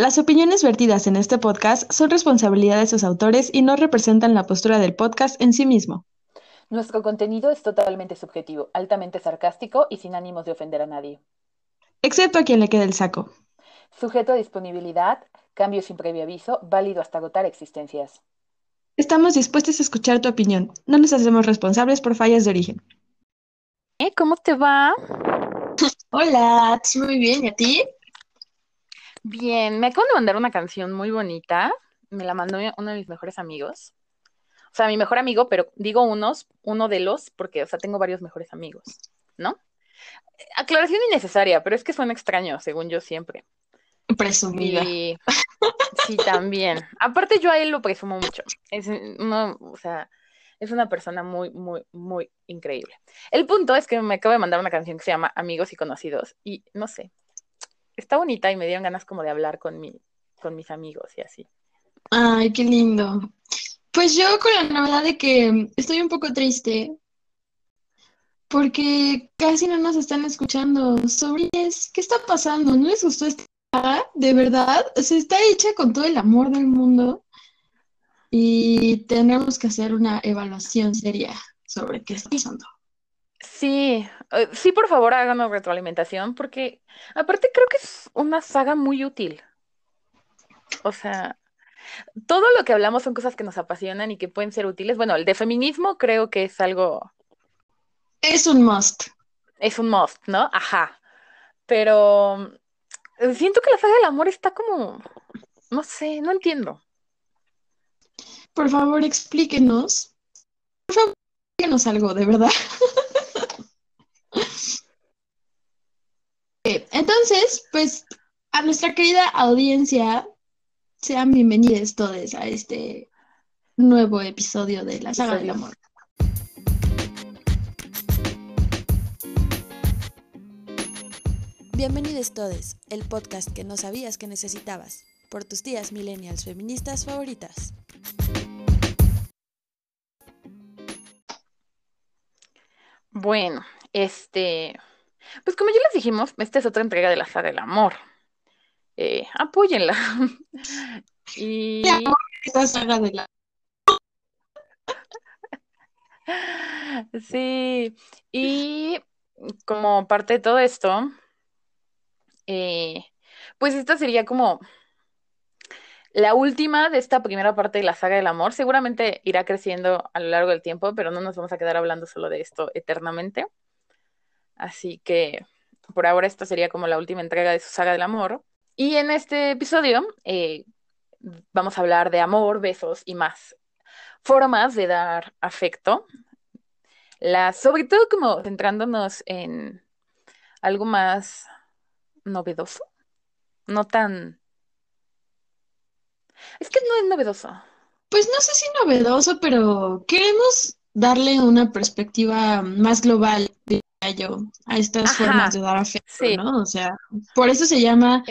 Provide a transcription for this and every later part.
Las opiniones vertidas en este podcast son responsabilidad de sus autores y no representan la postura del podcast en sí mismo. Nuestro contenido es totalmente subjetivo, altamente sarcástico y sin ánimos de ofender a nadie. Excepto a quien le quede el saco. Sujeto a disponibilidad, cambio sin previo aviso, válido hasta agotar existencias. Estamos dispuestos a escuchar tu opinión. No nos hacemos responsables por fallas de origen. ¿Eh? ¿Cómo te va? Hola, muy bien. ¿Y a ti? Bien, me acaban de mandar una canción muy bonita. Me la mandó uno de mis mejores amigos. O sea, mi mejor amigo, pero digo unos, uno de los, porque, o sea, tengo varios mejores amigos, ¿no? Aclaración innecesaria, pero es que suena extraño, según yo siempre. Presumida. Y, sí, también. Aparte, yo a él lo presumo mucho. Es uno, o sea, es una persona muy, muy, muy increíble. El punto es que me acaba de mandar una canción que se llama Amigos y Conocidos. Y no sé, está bonita y me dieron ganas como de hablar con, mi, con mis amigos y así. Ay, qué lindo. Pues yo con la novedad de que estoy un poco triste porque casi no nos están escuchando. Sobrinas, ¿qué está pasando? ¿No les gustó esta de verdad? Se está hecha con todo el amor del mundo y tenemos que hacer una evaluación seria sobre qué está pasando. Sí, eh, sí, por favor, háganos retroalimentación, porque aparte creo que es una saga muy útil. O sea, todo lo que hablamos son cosas que nos apasionan y que pueden ser útiles. Bueno, el de feminismo creo que es algo. Es un must. Es un must, ¿no? Ajá. Pero eh, siento que la saga del amor está como. No sé, no entiendo. Por favor, explíquenos. Por favor, explíquenos algo, de verdad. Entonces, pues a nuestra querida audiencia, sean bienvenidos todos a este nuevo episodio de la saga del amor. Bienvenidos todos, el podcast que no sabías que necesitabas, por tus tías millennials feministas favoritas. Bueno, este, pues como ya les dijimos, esta es otra entrega de la saga del amor. Eh, apóyenla. y... Esta saga de la... sí, y como parte de todo esto, eh, pues esta sería como la última de esta primera parte de la saga del amor. Seguramente irá creciendo a lo largo del tiempo, pero no nos vamos a quedar hablando solo de esto eternamente. Así que por ahora esta sería como la última entrega de su saga del amor. Y en este episodio eh, vamos a hablar de amor, besos y más formas de dar afecto. La, sobre todo como centrándonos en algo más novedoso, no tan... Es que no es novedoso. Pues no sé si novedoso, pero queremos darle una perspectiva más global yo a estas formas de dar afecto, ¿no? O sea, por eso se llama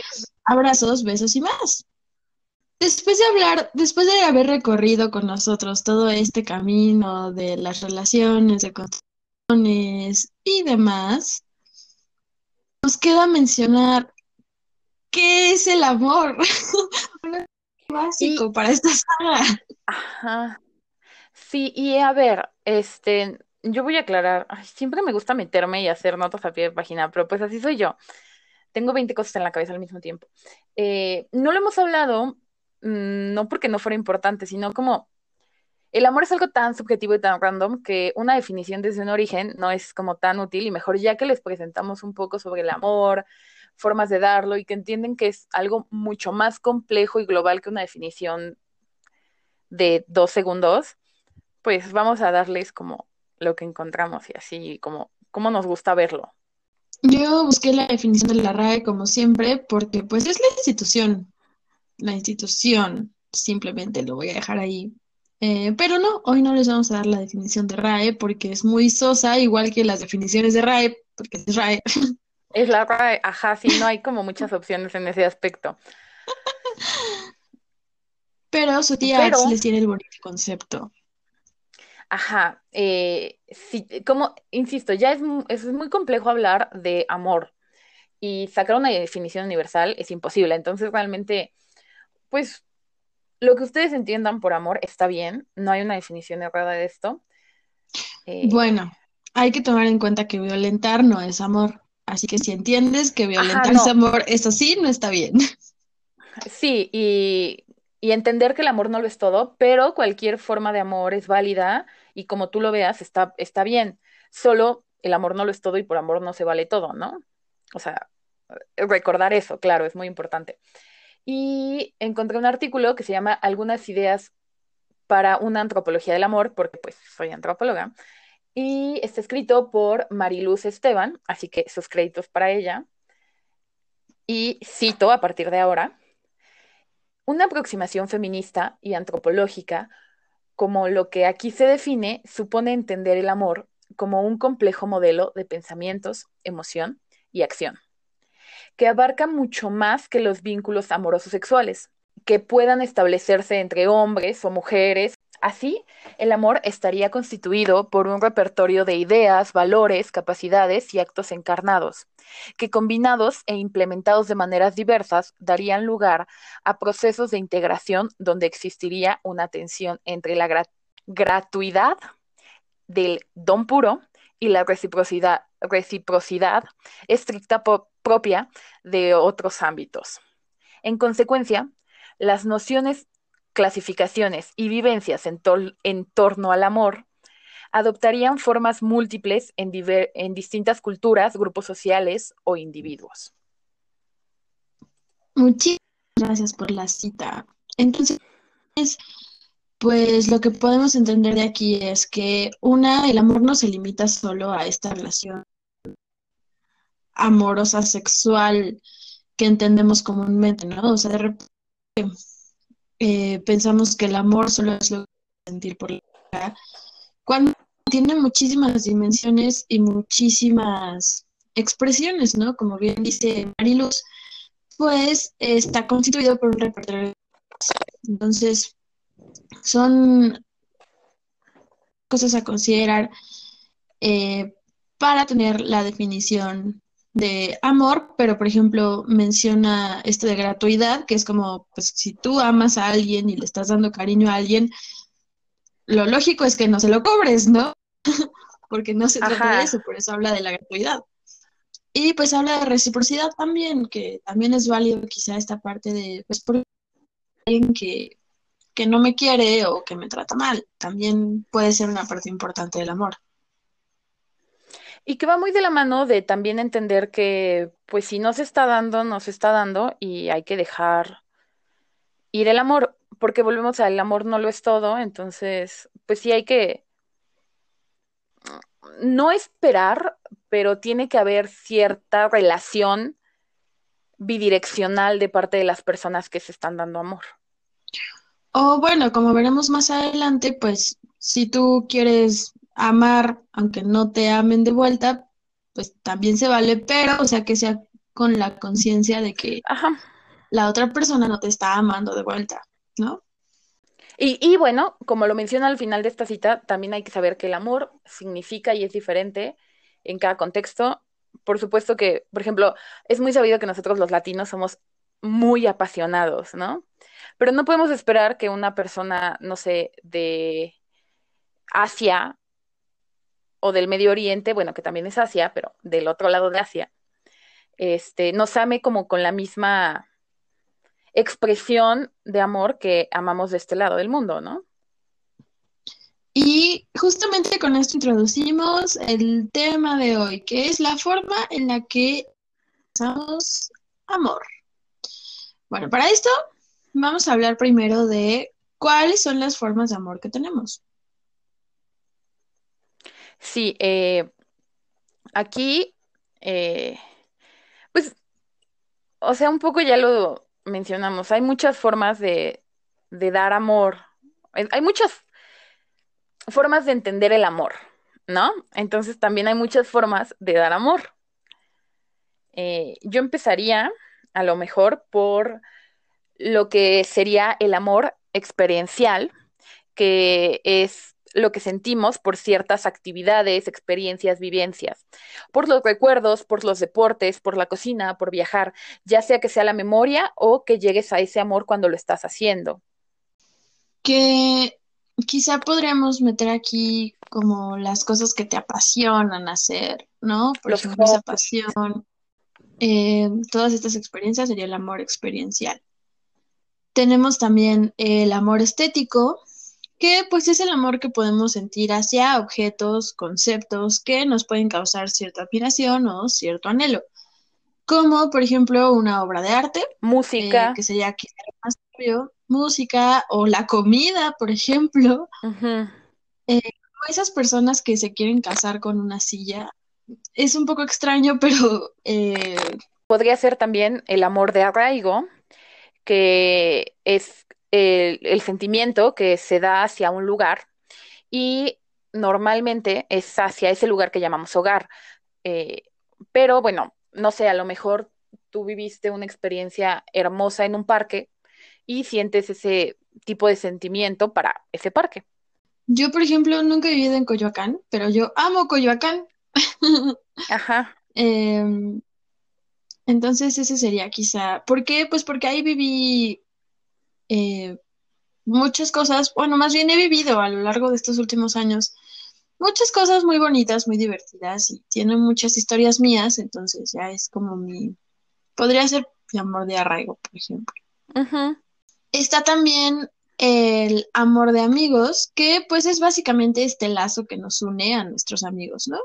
abrazos, besos y más. Después de hablar, después de haber recorrido con nosotros todo este camino de las relaciones, de construcciones y demás, nos queda mencionar qué es el amor. básico para esta saga. Ajá. Sí, y a ver, este, yo voy a aclarar, siempre me gusta meterme y hacer notas a pie de página, pero pues así soy yo. Tengo 20 cosas en la cabeza al mismo tiempo. Eh, no lo hemos hablado, mm, no porque no fuera importante, sino como el amor es algo tan subjetivo y tan random que una definición desde un origen no es como tan útil y mejor ya que les presentamos un poco sobre el amor, formas de darlo y que entienden que es algo mucho más complejo y global que una definición de dos segundos, pues vamos a darles como lo que encontramos y así como, como nos gusta verlo. Yo busqué la definición de la RAE como siempre porque pues es la institución, la institución, simplemente lo voy a dejar ahí. Eh, pero no, hoy no les vamos a dar la definición de RAE porque es muy sosa, igual que las definiciones de RAE, porque es RAE. Es la RAE, ajá, sí, no hay como muchas opciones en ese aspecto. Pero su tía les tiene el bonito concepto. Ajá, eh, sí, como, insisto, ya es, es muy complejo hablar de amor, y sacar una definición universal es imposible. Entonces, realmente, pues, lo que ustedes entiendan por amor está bien, no hay una definición errada de esto. Eh, bueno, hay que tomar en cuenta que violentar no es amor. Así que si entiendes que violentar es amor, eso sí, no está bien. Sí, y, y, entender que el amor no lo es todo, pero cualquier forma de amor es válida y como tú lo veas, está, está bien. Solo el amor no lo es todo y por amor no se vale todo, ¿no? O sea, recordar eso, claro, es muy importante. Y encontré un artículo que se llama Algunas ideas para una antropología del amor, porque pues soy antropóloga, y está escrito por Mariluz Esteban, así que sus créditos para ella. Y cito a partir de ahora, una aproximación feminista y antropológica, como lo que aquí se define, supone entender el amor como un complejo modelo de pensamientos, emoción y acción, que abarca mucho más que los vínculos amorosos sexuales, que puedan establecerse entre hombres o mujeres. Así, el amor estaría constituido por un repertorio de ideas, valores, capacidades y actos encarnados, que combinados e implementados de maneras diversas darían lugar a procesos de integración donde existiría una tensión entre la gratuidad del don puro y la reciprocidad, reciprocidad estricta propia de otros ámbitos. En consecuencia, las nociones, clasificaciones y vivencias en, torno al amor adoptarían formas múltiples en, en distintas culturas, grupos sociales o individuos. Muchísimas gracias por la cita. Entonces, pues lo que podemos entender de aquí es que una, el amor no se limita solo a esta relación amorosa sexual que entendemos comúnmente, ¿no? O sea, de repente eh, pensamos que el amor solo es lo que sentir por la cuando tiene muchísimas dimensiones y muchísimas expresiones, ¿no? Como bien dice Mariluz, pues está constituido por un repertorio. Entonces, son cosas a considerar eh, para tener la definición de amor, pero por ejemplo menciona esto de gratuidad, que es como, pues si tú amas a alguien y le estás dando cariño a alguien, lo lógico es que no se lo cobres, ¿no? Porque no se trata de eso, por eso habla de la gratuidad. Y pues habla de reciprocidad también, que también es válido quizá esta parte de, pues por alguien que que no me quiere o que me trata mal. También puede ser una parte importante del amor. Y que va muy de la mano de también entender que, pues si no se está dando, no se está dando y hay que dejar ir el amor, porque volvemos al amor no lo es todo, entonces, pues sí hay que no esperar, pero tiene que haber cierta relación bidireccional de parte de las personas que se están dando amor. O bueno, como veremos más adelante, pues si tú quieres amar, aunque no te amen de vuelta, pues también se vale, pero o sea que sea con la conciencia de que la otra persona no te está amando de vuelta, ¿no? Y, y, bueno, como lo menciona al final de esta cita, también hay que saber que el amor significa y es diferente en cada contexto. Por supuesto que, por ejemplo, es muy sabido que nosotros los latinos somos muy apasionados, ¿no? Pero no podemos esperar que una persona, no sé, de Asia o del Medio Oriente, bueno, que también es Asia, pero del otro lado de Asia, este, nos ame como con la misma expresión de amor que amamos de este lado del mundo, ¿no? Y justamente con esto introducimos el tema de hoy, que es la forma en la que usamos amor. Bueno, para esto vamos a hablar primero de cuáles son las formas de amor que tenemos. Sí, eh, aquí, eh, pues, o sea, un poco ya lo mencionamos, hay muchas formas de, dar amor, hay muchas formas de entender el amor, ¿no? Entonces también hay muchas formas de dar amor. Eh, yo empezaría a lo mejor por lo que sería el amor experiencial, que es lo que sentimos por ciertas actividades, experiencias, vivencias, por los recuerdos, por los deportes, por la cocina, por viajar, ya sea que sea la memoria o que llegues a ese amor cuando lo estás haciendo. Que quizá podríamos meter aquí como las cosas que te apasionan hacer, ¿no? Por ejemplo, esa pasión. Eh, todas estas experiencias sería el amor experiencial. Tenemos también el amor estético, que pues es el amor que podemos sentir hacia objetos, conceptos que nos pueden causar cierta admiración o cierto anhelo, como por ejemplo una obra de arte, música, eh, que sería quizá más obvio, música o la comida, por ejemplo. Eh, esas personas que se quieren casar con una silla, es un poco extraño, pero... Eh, Podría ser también el amor de arraigo, que es el, sentimiento que se da hacia un lugar y normalmente es hacia ese lugar que llamamos hogar. Eh, pero bueno, no sé, a lo mejor tú viviste una experiencia hermosa en un parque y sientes ese tipo de sentimiento para ese parque. Yo, por ejemplo, nunca he vivido en Coyoacán, pero yo amo Coyoacán. Ajá. Em, entonces ese sería quizá. ¿Por qué? Pues porque ahí viví eh, muchas cosas, bueno, más bien he vivido a lo largo de estos últimos años muchas cosas muy bonitas, muy divertidas y tiene muchas historias mías, entonces ya es como mi, podría ser mi amor de arraigo, por ejemplo. Está también el amor de amigos, que pues es básicamente este lazo que nos une a nuestros amigos, ¿no?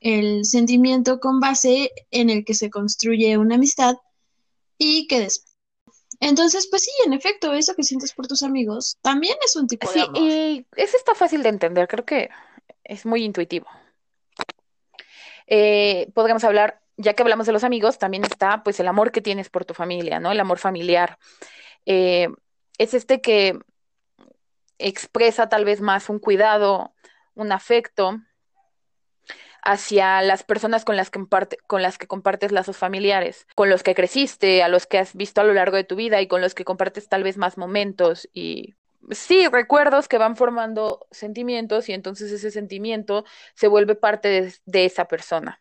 El sentimiento con base en el que se construye una amistad y que después entonces, pues sí, en efecto, eso que sientes por tus amigos también es un tipo de amor. y eso está fácil de entender, creo que es muy intuitivo. Eh, podríamos hablar, ya que hablamos de los amigos, también está pues el amor que tienes por tu familia, ¿no? El amor familiar. Eh, es este que expresa tal vez más un cuidado, un afecto, hacia las personas con las que, con las que compartes lazos familiares, con los que creciste, a los que has visto a lo largo de tu vida y con los que compartes tal vez más momentos y sí, recuerdos que van formando sentimientos y entonces ese sentimiento se vuelve parte de, esa persona.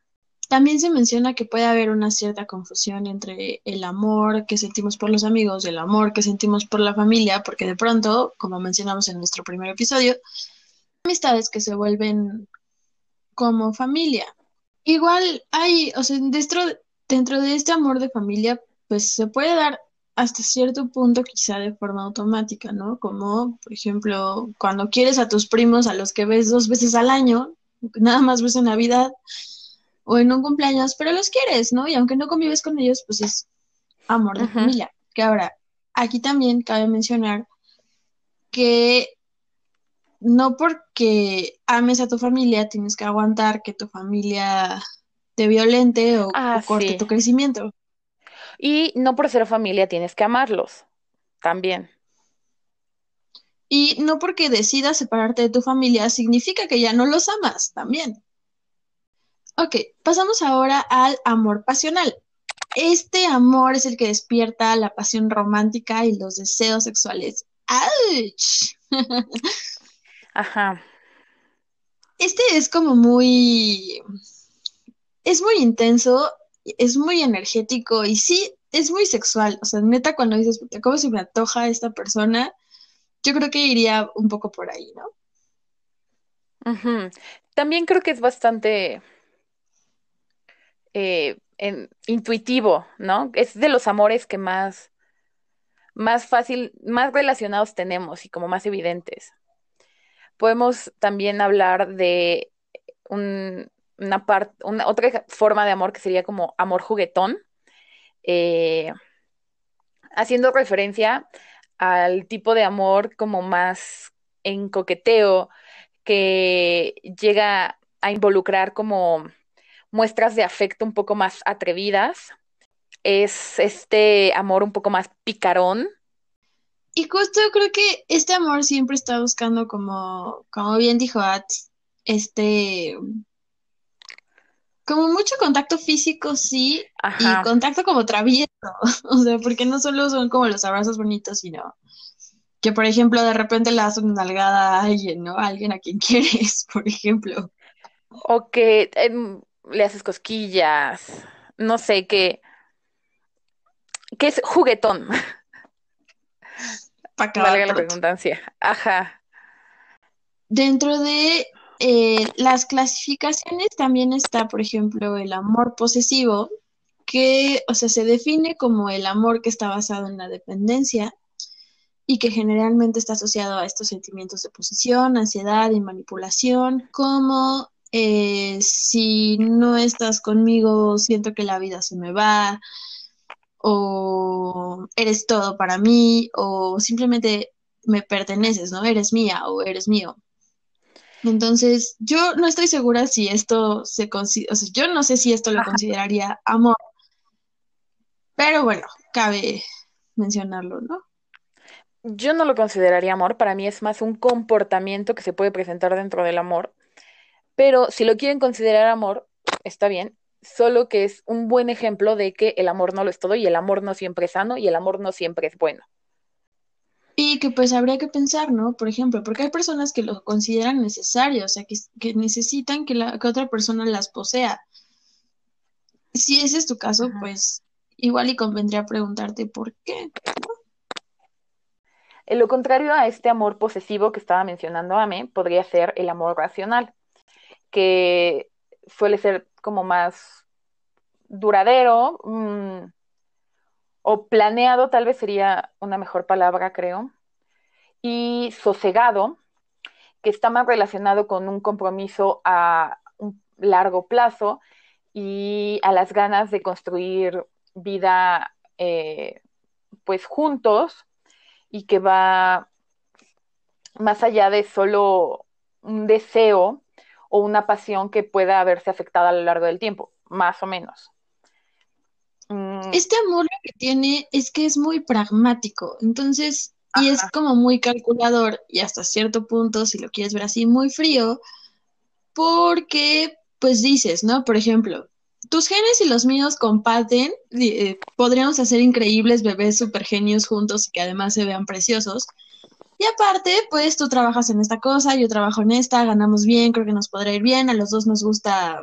También se menciona que puede haber una cierta confusión entre el amor que sentimos por los amigos el amor que sentimos por la familia, porque de pronto, como mencionamos en nuestro primer episodio, amistades que se vuelven como familia. Igual hay, o sea, dentro, dentro de este amor de familia, pues se puede dar hasta cierto punto quizá de forma automática, ¿no? Como, por ejemplo, cuando quieres a tus primos a los que ves dos veces al año, nada más ves en Navidad o en un cumpleaños, pero los quieres, ¿no? Y aunque no convives con ellos, pues es amor de familia. Que ahora, aquí también cabe mencionar que no porque ames a tu familia tienes que aguantar que tu familia te violente o, ah, corte tu crecimiento. Y no por ser familia tienes que amarlos también. Y no porque decidas separarte de tu familia significa que ya no los amas también. Ok, pasamos ahora al amor pasional. Este amor es el que despierta la pasión romántica y los deseos sexuales. ¡Auch! Ajá. Este es como muy, es muy intenso, es muy energético y sí, es muy sexual. O sea, neta, cuando dices, ¿cómo se me antoja esta persona? Yo creo que iría un poco por ahí, ¿no? También creo que es bastante eh, intuitivo, ¿no? Es de los amores que más, más fácil, más relacionados tenemos y como más evidentes. Podemos también hablar de una, otra forma de amor que sería como amor juguetón, eh, haciendo referencia al tipo de amor como más en coqueteo, que llega a involucrar como muestras de afecto un poco más atrevidas. Es este amor un poco más picarón, y justo creo que este amor siempre está buscando como, como bien dijo At, este, como mucho contacto físico, sí, y contacto como travieso, o sea, porque no solo son como los abrazos bonitos, sino que por ejemplo de repente le das una nalgada a alguien, ¿no? A alguien a quien quieres, por ejemplo. O que em, le haces cosquillas, no sé, que, que es juguetón. Para Valga la redundancia. Ajá. Dentro de eh, las clasificaciones también está, por ejemplo, el amor posesivo, que, o sea, se define como el amor que está basado en la dependencia y que generalmente está asociado a estos sentimientos de posesión, ansiedad y manipulación, como eh, si no estás conmigo, siento que la vida se me va, o eres todo para mí, o simplemente me perteneces, ¿no? Eres mía o eres mío. Entonces, yo no estoy segura si esto se considera, o sea, yo no sé si esto lo consideraría amor, pero bueno, cabe mencionarlo, ¿no? Yo no lo consideraría amor, para mí es más un comportamiento que se puede presentar dentro del amor, pero si lo quieren considerar amor, está bien, solo que es un buen ejemplo de que el amor no lo es todo y el amor no siempre es sano y el amor no siempre es bueno. Y que pues habría que pensar, ¿no? Por ejemplo, porque hay personas que lo consideran necesario, o sea, que, necesitan que, la, que otra persona las posea. Si ese es tu caso, pues igual y convendría preguntarte por qué. En lo contrario a este amor posesivo que estaba mencionando Ame, podría ser el amor racional, que suele ser como más duradero mm, o planeado, tal vez sería una mejor palabra, creo, y sosegado, que está más relacionado con un compromiso a un largo plazo y a las ganas de construir vida eh, pues juntos y que va más allá de solo un deseo o una pasión que pueda haberse afectado a lo largo del tiempo, más o menos. Mm. Este amor lo que tiene es que es muy pragmático, entonces, y es como muy calculador y hasta cierto punto, si lo quieres ver así, muy frío, porque pues dices, ¿no? Por ejemplo, tus genes y los míos comparten, eh, podríamos hacer increíbles bebés super genios juntos y que además se vean preciosos. Y aparte, pues tú trabajas en esta cosa, yo trabajo en esta, ganamos bien, creo que nos podrá ir bien, a los dos nos gusta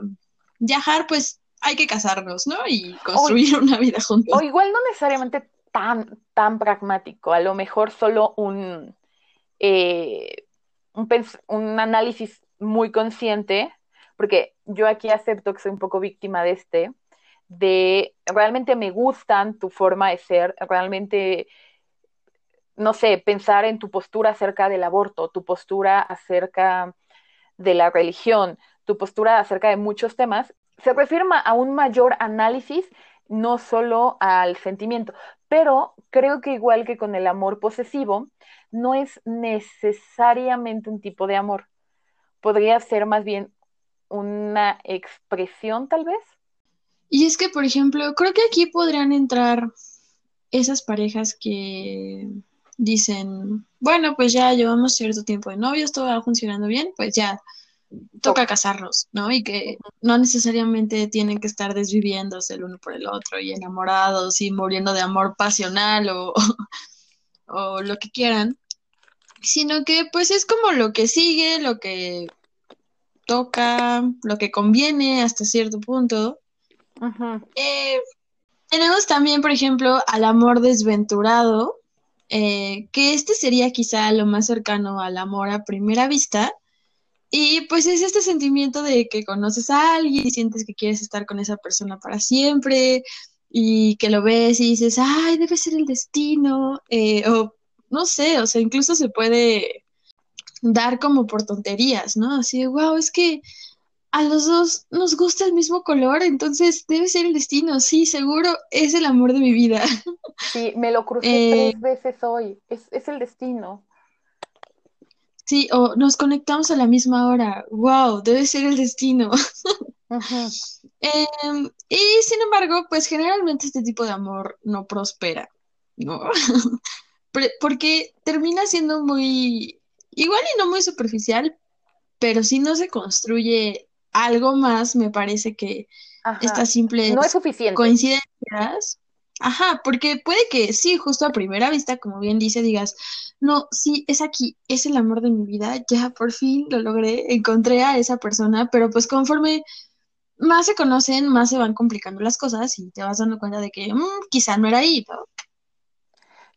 viajar, pues hay que casarnos, ¿no? Y construir una vida juntos. O igual no necesariamente tan, tan pragmático, a lo mejor solo un, eh, un, un análisis muy consciente porque yo aquí acepto que soy un poco víctima de este, de realmente me gustan tu forma de ser, realmente, no sé, pensar en tu postura acerca del aborto, tu postura acerca de la religión, tu postura acerca de muchos temas, se refiere a un mayor análisis, no solo al sentimiento, pero creo que igual que con el amor posesivo, no es necesariamente un tipo de amor. Podría ser más bien una expresión tal vez. Y es que, por ejemplo, creo que aquí podrían entrar esas parejas que dicen, bueno, pues ya llevamos cierto tiempo de novios, todo va funcionando bien, pues ya toca casarnos, ¿no? Y que no necesariamente tienen que estar desviviéndose el uno por el otro y enamorados y muriendo de amor pasional o, o lo que quieran, sino que pues es como lo que sigue, lo que toca, lo que conviene hasta cierto punto. Eh, tenemos también, por ejemplo, al amor desventurado, eh, que este sería quizá lo más cercano al amor a primera vista. Y pues es este sentimiento de que conoces a alguien y sientes que quieres estar con esa persona para siempre y que lo ves y dices, ay, debe ser el destino, eh, o no sé, o sea, incluso se puede dar como por tonterías, ¿no? Así de, wow, es que a los dos nos gusta el mismo color, entonces debe ser el destino, sí, seguro es el amor de mi vida. Sí, me lo crucé eh, tres veces hoy, es, el destino. Sí, o nos conectamos a la misma hora, wow, debe ser el destino. Em, y sin embargo, pues generalmente este tipo de amor no prospera, ¿no? Porque termina siendo muy igual y no muy superficial, pero si no se construye algo más, me parece que esta simple no es suficiente. coincidencias, Ajá, porque puede que sí, justo a primera vista, como bien dice, digas, no, sí, es aquí, es el amor de mi vida, ya por fin lo logré, encontré a esa persona, pero pues conforme más se conocen, más se van complicando las cosas y te vas dando cuenta de que mm, quizá no era ahí, ¿no?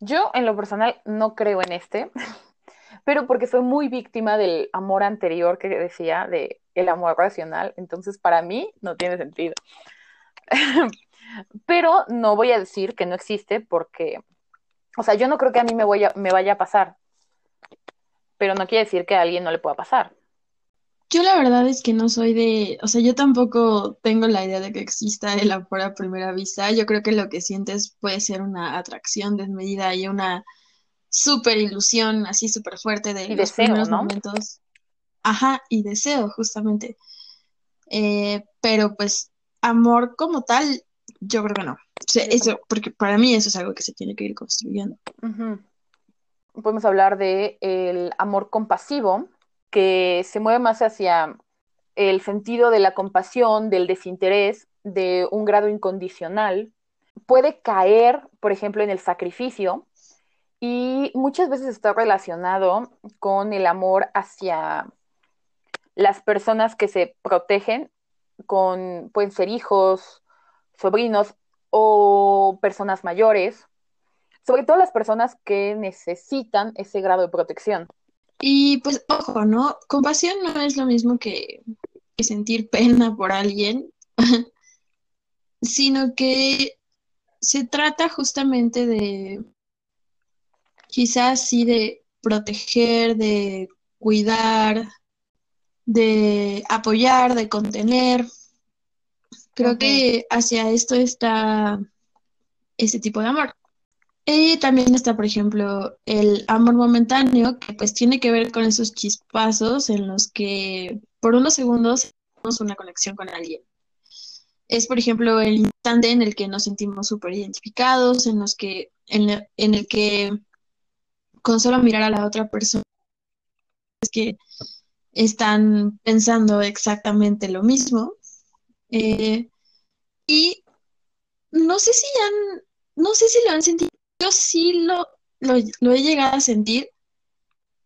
Yo en lo personal no creo en este, pero porque soy muy víctima del amor anterior que decía, de el amor racional, entonces para mí no tiene sentido. pero no voy a decir que no existe porque, o sea, yo no creo que a mí me, voy a, me vaya a pasar, pero no quiere decir que a alguien no le pueda pasar. Yo la verdad es que no soy de, o sea, yo tampoco tengo la idea de que exista el amor a primera vista. Yo creo que lo que sientes puede ser una atracción desmedida y una súper ilusión así súper fuerte de los primeros momentos. Ajá, y deseo, justamente. Eh, pero pues amor como tal, yo creo que no. O sea, eso, porque para mí eso es algo que se tiene que ir construyendo. Podemos hablar de el amor compasivo, que se mueve más hacia el sentido de la compasión, del desinterés, de un grado incondicional. Puede caer, por ejemplo, en el sacrificio y muchas veces está relacionado con el amor hacia las personas que se protegen, con, pueden ser hijos, sobrinos o personas mayores, sobre todo las personas que necesitan ese grado de protección. Y pues, ojo, ¿no? Compasión no es lo mismo que, sentir pena por alguien, sino que se trata justamente de, quizás sí, de proteger, de cuidar, de apoyar, de contener. Creo que hacia esto está ese tipo de amor. Y también está, por ejemplo, el amor momentáneo, que pues tiene que ver con esos chispazos en los que por unos segundos tenemos una conexión con alguien. Es, por ejemplo, el instante en el que nos sentimos súper identificados, en, los que, en, el que con solo mirar a la otra persona es que están pensando exactamente lo mismo. Eh, y no sé si han, no sé si lo han sentido yo sí lo, lo, he llegado a sentir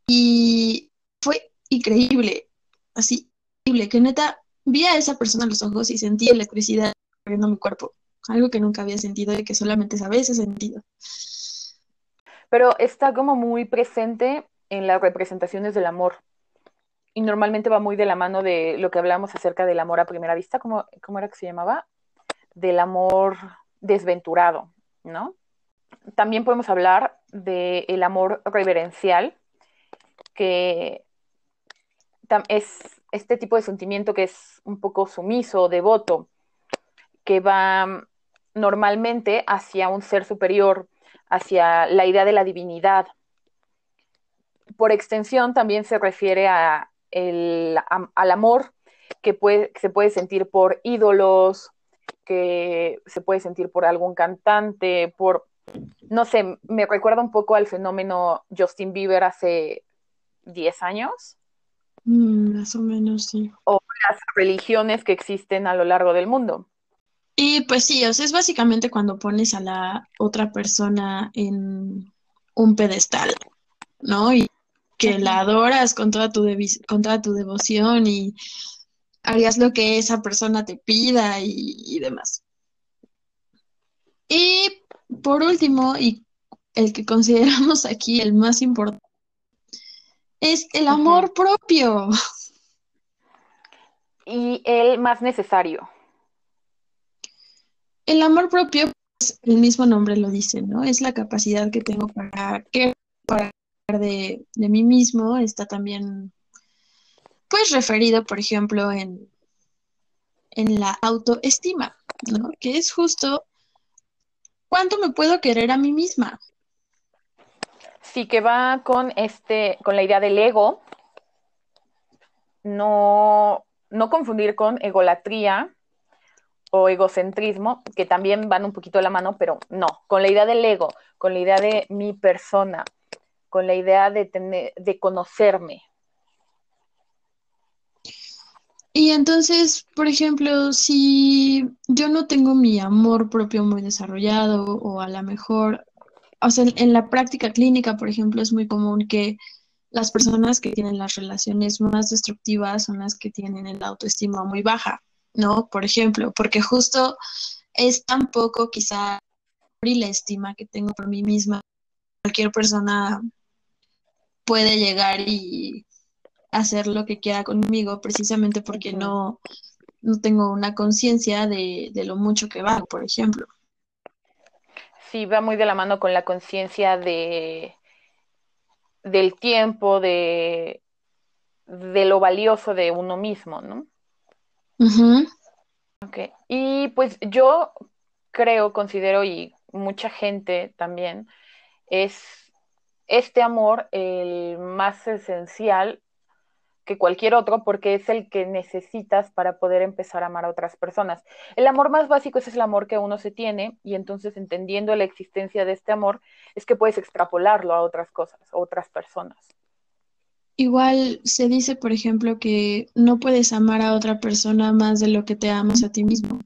y fue increíble, así, increíble, que neta vi a esa persona a los ojos y sentí electricidad corriendo mi cuerpo, algo que nunca había sentido y que solamente esa vez sentido. Pero está como muy presente en las representaciones del amor. Y normalmente va muy de la mano de lo que hablamos acerca del amor a primera vista, ¿cómo, cómo era que se llamaba? Del amor desventurado, ¿no? También podemos hablar del amor reverencial, que es este tipo de sentimiento que es un poco sumiso, devoto, que va normalmente hacia un ser superior, hacia la idea de la divinidad. Por extensión también se refiere a al amor que, que se puede sentir por ídolos, que se puede sentir por algún cantante, por no sé, me recuerda un poco al fenómeno Justin Bieber hace 10 años. Mm, más o menos, sí. O las religiones que existen a lo largo del mundo. Y pues sí, o sea, es básicamente cuando pones a la otra persona en un pedestal, ¿no? Y que la adoras con toda tu, con toda tu devoción y harías lo que esa persona te pida y, y demás. Y por último, y el que consideramos aquí el más importante, es el amor propio. Y el más necesario. El amor propio, pues, el mismo nombre lo dice, ¿no? Es la capacidad que tengo para que para de, de mí mismo. Está también, pues, referido, por ejemplo, en, en la autoestima, ¿no? Que es justo ¿Cuánto me puedo querer a mí misma? Sí, que va con este, con la idea del ego. No, no confundir con egolatría o egocentrismo, que también van un poquito de la mano, pero no, con la idea del ego, con la idea de mi persona, con la idea de tener, de conocerme. Y entonces, por ejemplo, si yo no tengo mi amor propio muy desarrollado o a lo mejor, o sea, en la práctica clínica, por ejemplo, es muy común que las personas que tienen las relaciones más destructivas son las que tienen el autoestima muy baja, ¿no? Por ejemplo, porque justo es tan poco quizá y la estima que tengo por mí misma. Cualquier persona puede llegar y hacer lo que quiera conmigo precisamente porque no, no tengo una conciencia de, de, lo mucho que va, por ejemplo. Sí, va muy de la mano con la conciencia de del tiempo, de, de lo valioso de uno mismo, ¿no? okay. Y pues yo creo, considero y mucha gente también, es este amor el más esencial que cualquier otro porque es el que necesitas para poder empezar a amar a otras personas. El amor más básico es el amor que uno se tiene y entonces entendiendo la existencia de este amor es que puedes extrapolarlo a otras cosas, a otras personas. Igual se dice, por ejemplo, que no puedes amar a otra persona más de lo que te amas a ti mismo.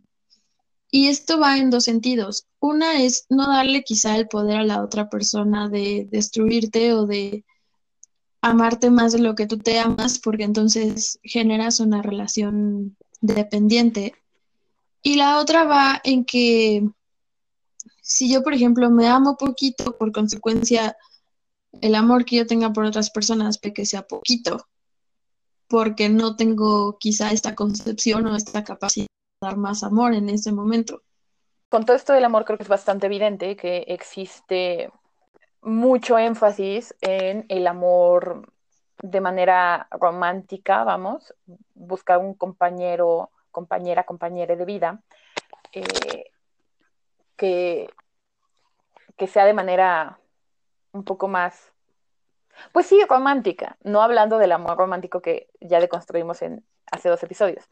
Y esto va en dos sentidos. Una es no darle quizá el poder a la otra persona de destruirte o de amarte más de lo que tú te amas, porque entonces generas una relación dependiente. Y la otra va en que si yo, por ejemplo, me amo poquito, por consecuencia, el amor que yo tenga por otras personas, que sea poquito, porque no tengo quizá esta concepción o esta capacidad dar más amor en ese momento. Con todo esto del amor creo que es bastante evidente que existe mucho énfasis en el amor de manera romántica, vamos, buscar un compañero, compañera, compañera de vida, eh, que, que sea de manera un poco más, pues sí, romántica, no hablando del amor romántico que ya deconstruimos en hace dos episodios,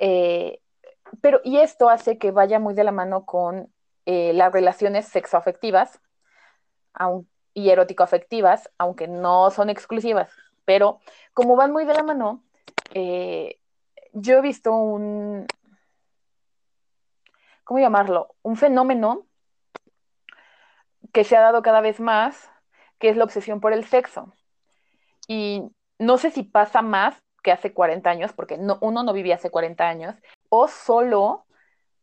eh, pero, y esto hace que vaya muy de la mano con eh, las relaciones sexoafectivas y erótico-afectivas, aunque no son exclusivas, pero como van muy de la mano, eh, yo he visto un, ¿cómo llamarlo? Un fenómeno que se ha dado cada vez más, que es la obsesión por el sexo. Y no sé si pasa más que hace 40 años, porque no, uno no vivía hace 40 años, o solo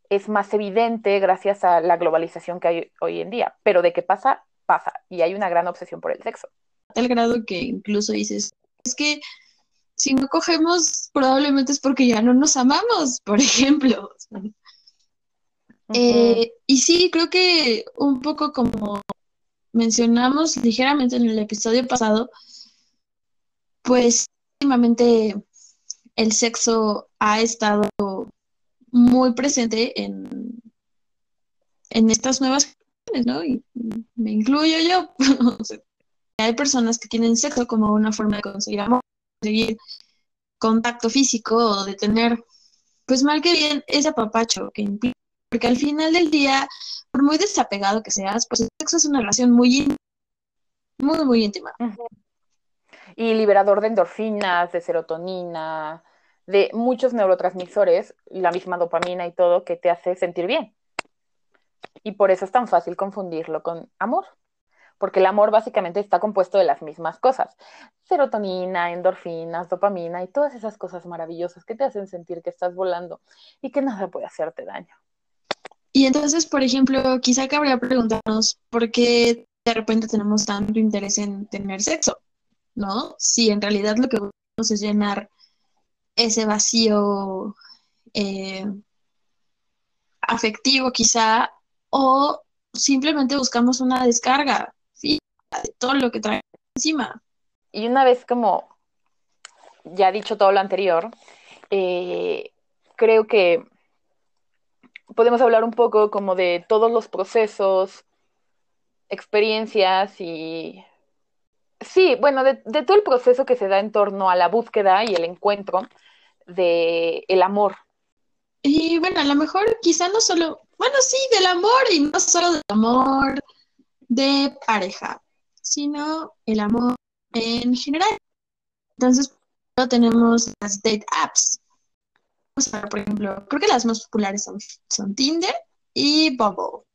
es más evidente gracias a la globalización que hay hoy en día. Pero de qué pasa, pasa. Y hay una gran obsesión por el sexo. A tal grado que incluso dices, es que si no cogemos, probablemente es porque ya no nos amamos, por ejemplo. Eh, y sí, creo que un poco como mencionamos ligeramente en el episodio pasado, pues últimamente el sexo ha estado muy presente en, en estas nuevas ¿no? Y me incluyo yo. hay personas que tienen sexo como una forma de conseguir amor, conseguir contacto físico o de tener, pues mal que bien, ese apapacho que implica, porque al final del día, por muy desapegado que seas, pues el sexo es una relación muy muy, muy íntima y liberador de endorfinas, de serotonina, de muchos neurotransmisores, la misma dopamina y todo, que te hace sentir bien. Y por eso es tan fácil confundirlo con amor, porque el amor básicamente está compuesto de las mismas cosas, serotonina, endorfinas, dopamina y todas esas cosas maravillosas que te hacen sentir que estás volando y que nada puede hacerte daño. Y entonces, por ejemplo, quizá cabría preguntarnos por qué de repente tenemos tanto interés en tener sexo. ¿No? Si en realidad lo que buscamos es llenar ese vacío eh, afectivo quizá, o simplemente buscamos una descarga de todo lo que trae encima. Y una vez como ya dicho todo lo anterior, eh, creo que podemos hablar un poco como de todos los procesos, experiencias y Sí, bueno, de, todo el proceso que se da en torno a la búsqueda y el encuentro de el amor. Y bueno, a lo mejor quizá no solo, bueno, sí, del amor y no solo del amor de pareja, sino el amor en general. Entonces, tenemos las date apps, por ejemplo, creo que las más populares son, son Tinder y Bubble.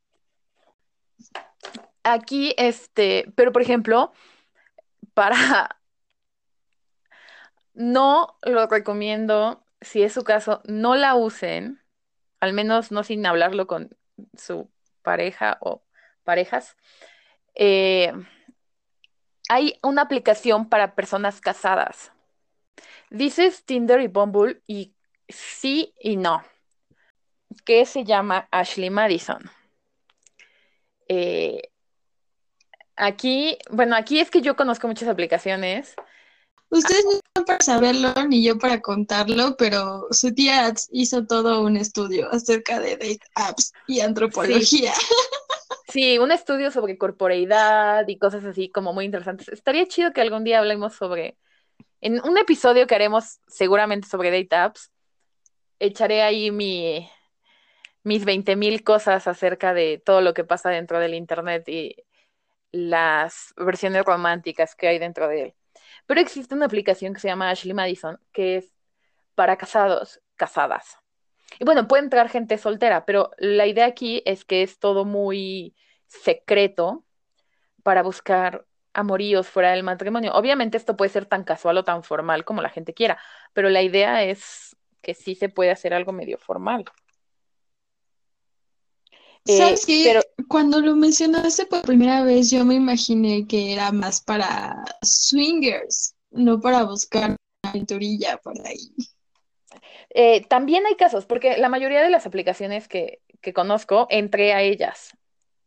Aquí, este, pero por ejemplo, para no lo recomiendo, si es su caso, no la usen, al menos no sin hablarlo con su pareja o parejas. Eh, hay una aplicación para personas casadas. Dices Tinder y Bumble y sí y no, que se llama Ashley Madison. Eh, aquí, bueno, aquí es que yo conozco muchas aplicaciones. Ustedes no están para saberlo ni yo para contarlo, pero su tía hizo todo un estudio acerca de date apps y antropología. Sí. un estudio sobre corporeidad y cosas así como muy interesantes. Estaría chido que algún día hablemos sobre, en un episodio que haremos seguramente sobre date apps, echaré ahí mi, mis 20.000 cosas acerca de todo lo que pasa dentro del Internet y las versiones románticas que hay dentro de él. Pero existe una aplicación que se llama Ashley Madison, que es para casados, casadas. Y bueno, puede entrar gente soltera, pero la idea aquí es que es todo muy secreto para buscar amoríos fuera del matrimonio. Obviamente esto puede ser tan casual o tan formal como la gente quiera, pero la idea es que sí se puede hacer algo medio formal. ¿Sabes eh, Pero... Cuando lo mencionaste por primera vez, yo me imaginé que era más para swingers, no para buscar una aventurilla por ahí. Eh, también hay casos, porque la mayoría de las aplicaciones que, conozco, entré a ellas.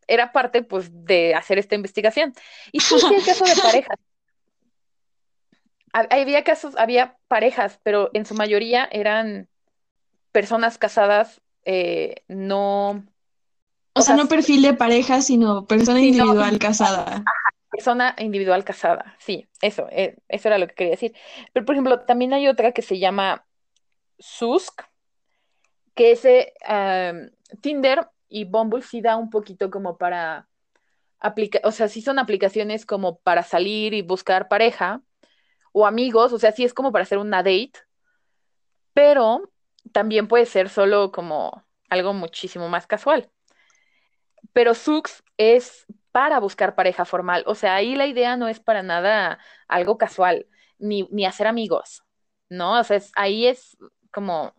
Era parte, pues, de hacer esta investigación. Y sí, sí, el caso de parejas. Había casos, había parejas, pero en su mayoría eran personas casadas, eh, no o, sea, no perfil de pareja, sino persona individual casada. persona individual casada, sí, eso, eh, eso era lo que quería decir. Pero, por ejemplo, también hay otra que se llama Susk, que ese Tinder y Bumble sí da un poquito como para aplicar, o sea, sí son aplicaciones como para salir y buscar pareja o amigos, o sea, sí es como para hacer una date, pero también puede ser solo como algo muchísimo más casual pero Sux es para buscar pareja formal. O sea, ahí la idea no es para nada algo casual, ni, ni hacer amigos, ¿no? O sea, ahí es como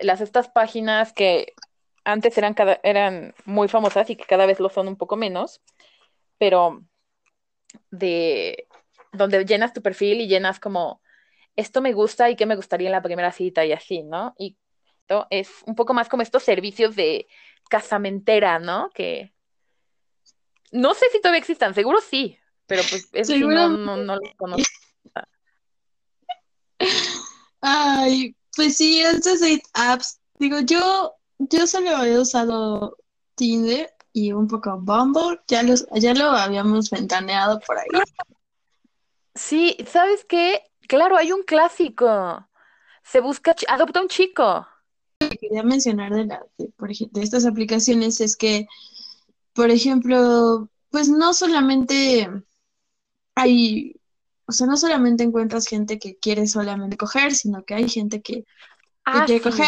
las estas páginas que antes eran, eran muy famosas y que cada vez lo son un poco menos, pero de donde llenas tu perfil y llenas como esto me gusta y qué me gustaría en la primera cita y así, ¿no? Y es un poco más como estos servicios de casamentera, ¿no? Que no sé si todavía existan, seguro sí, pero pues eso sí no, no, no lo conozco. Ay, pues sí, estas apps, digo, yo, yo solo he usado Tinder y un poco Bumble, ya, los, ya lo habíamos ventaneado por ahí. Sí, ¿sabes qué? Claro, hay un clásico. Se busca, adopta un chico que quería mencionar de, la, por ejemplo, de estas aplicaciones es que, por ejemplo, pues no solamente hay, o sea, no solamente encuentras gente que quiere solamente coger, sino que hay gente que, ah, quiere coger,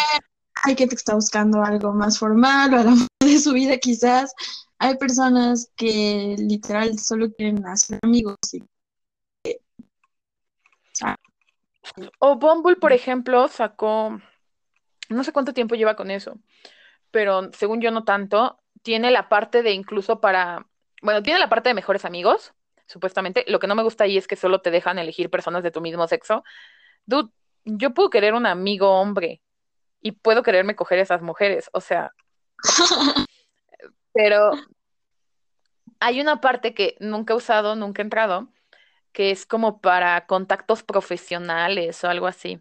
hay gente que está buscando algo más formal o a de su vida quizás. Hay personas que literal solo quieren hacer amigos. o Bumble, por ejemplo, sacó no sé cuánto tiempo lleva con eso, pero según yo no tanto, tiene la parte de incluso para, bueno, tiene la parte de mejores amigos, supuestamente. Lo que no me gusta ahí es que solo te dejan elegir personas de tu mismo sexo. Dude, yo puedo querer un amigo hombre y puedo quererme coger esas mujeres, o sea, pero hay una parte que nunca he usado, nunca he entrado, que es como para contactos profesionales o algo así.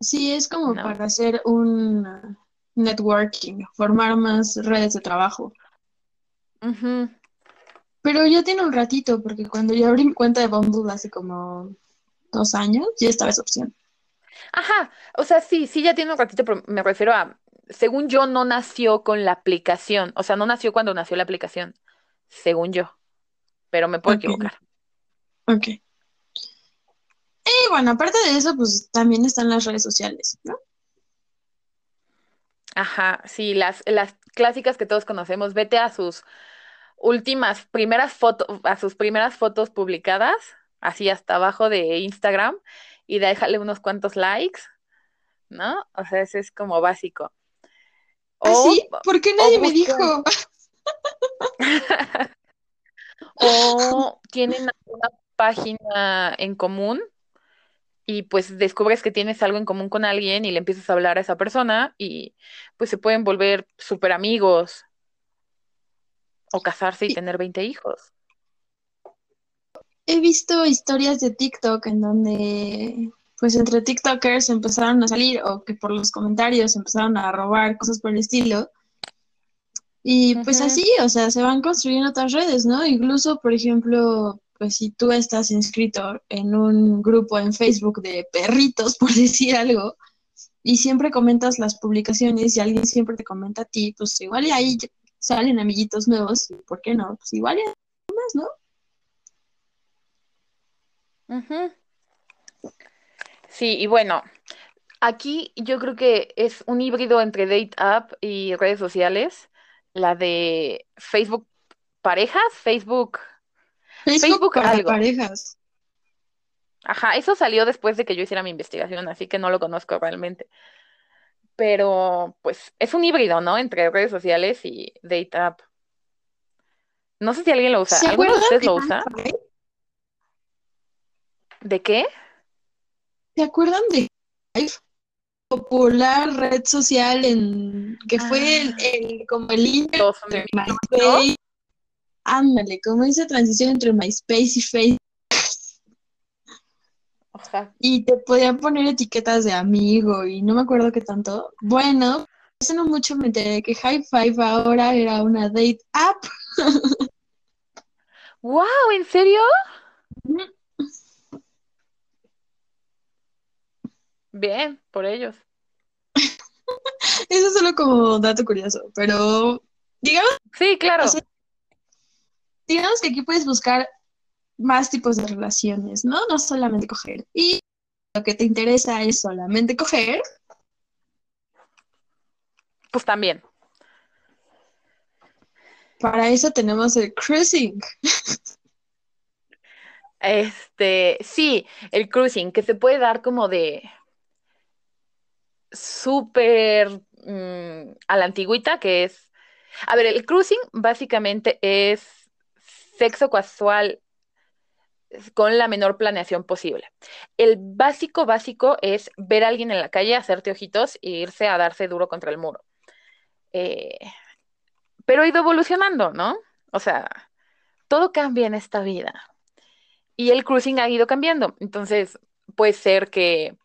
Sí, es como para hacer un networking, formar más redes de trabajo. Pero ya tiene un ratito, porque cuando yo abrí mi cuenta de Bumble hace como dos años, ya estaba esa opción. Ajá, o sea, sí, sí, ya tiene un ratito, pero me refiero a, según yo, no nació con la aplicación, o sea, no nació cuando nació la aplicación, según yo, pero me puedo equivocar. Ok. Y bueno, aparte de eso, pues también están las redes sociales, ¿no? Ajá, sí, las, las clásicas que todos conocemos. Vete a sus últimas, primeras fotos, a sus primeras fotos publicadas, así hasta abajo de Instagram, y déjale unos cuantos likes, ¿no? O sea, ese es como básico. ¿Ah, sí? ¿Por qué nadie me dijo? o tienen una página en común y pues descubres que tienes algo en común con alguien y le empiezas a hablar a esa persona y pues se pueden volver súper amigos o casarse y tener 20 hijos. He visto historias de TikTok en donde pues entre TikTokers empezaron a salir o que por los comentarios empezaron a robar cosas por el estilo. Y pues así, o sea, se van construyendo otras redes, ¿no? Incluso, por ejemplo, pues si tú estás inscrito en un grupo en Facebook de perritos, por decir algo, y siempre comentas las publicaciones y alguien siempre te comenta a ti, pues igual y ahí salen amiguitos nuevos, y ¿por qué no? Pues igual y más, ¿no? Sí, y bueno, aquí yo creo que es un híbrido entre date app y redes sociales, la de Facebook parejas, Facebook Facebook, para parejas. Ajá, eso salió después de que yo hiciera mi investigación, así que no lo conozco realmente. Pero, pues, es un híbrido, ¿no? Entre redes sociales y Date App. No sé si alguien lo usa. ¿Alguno de ustedes lo usa? ¿De qué? ¿Se acuerdan de popular red social en que fue el, ah. como el intro de MySpace ándale, como esa transición entre MySpace y Facebook. Y te podían poner etiquetas de amigo y no me acuerdo qué tanto. Bueno, hace no mucho me enteré que High Five ahora era una date app. ¡Wow! ¿En serio? Bien, por ellos. Eso es solo como dato curioso, pero digamos. Sí, claro digamos que aquí puedes buscar más tipos de relaciones, ¿no? No solamente coger. Y lo que te interesa es solamente coger. Pues también. Para eso tenemos el cruising. Este, sí, el cruising, que se puede dar como de súper mm, a la antigüita, que es. A ver, el cruising básicamente es sexo casual con la menor planeación posible. El básico, básico es ver a alguien en la calle, hacerte ojitos e irse a darse duro contra el muro. Eh, pero ha ido evolucionando, ¿no? O sea, todo cambia en esta vida. Y el cruising ha ido cambiando. Entonces, puede ser que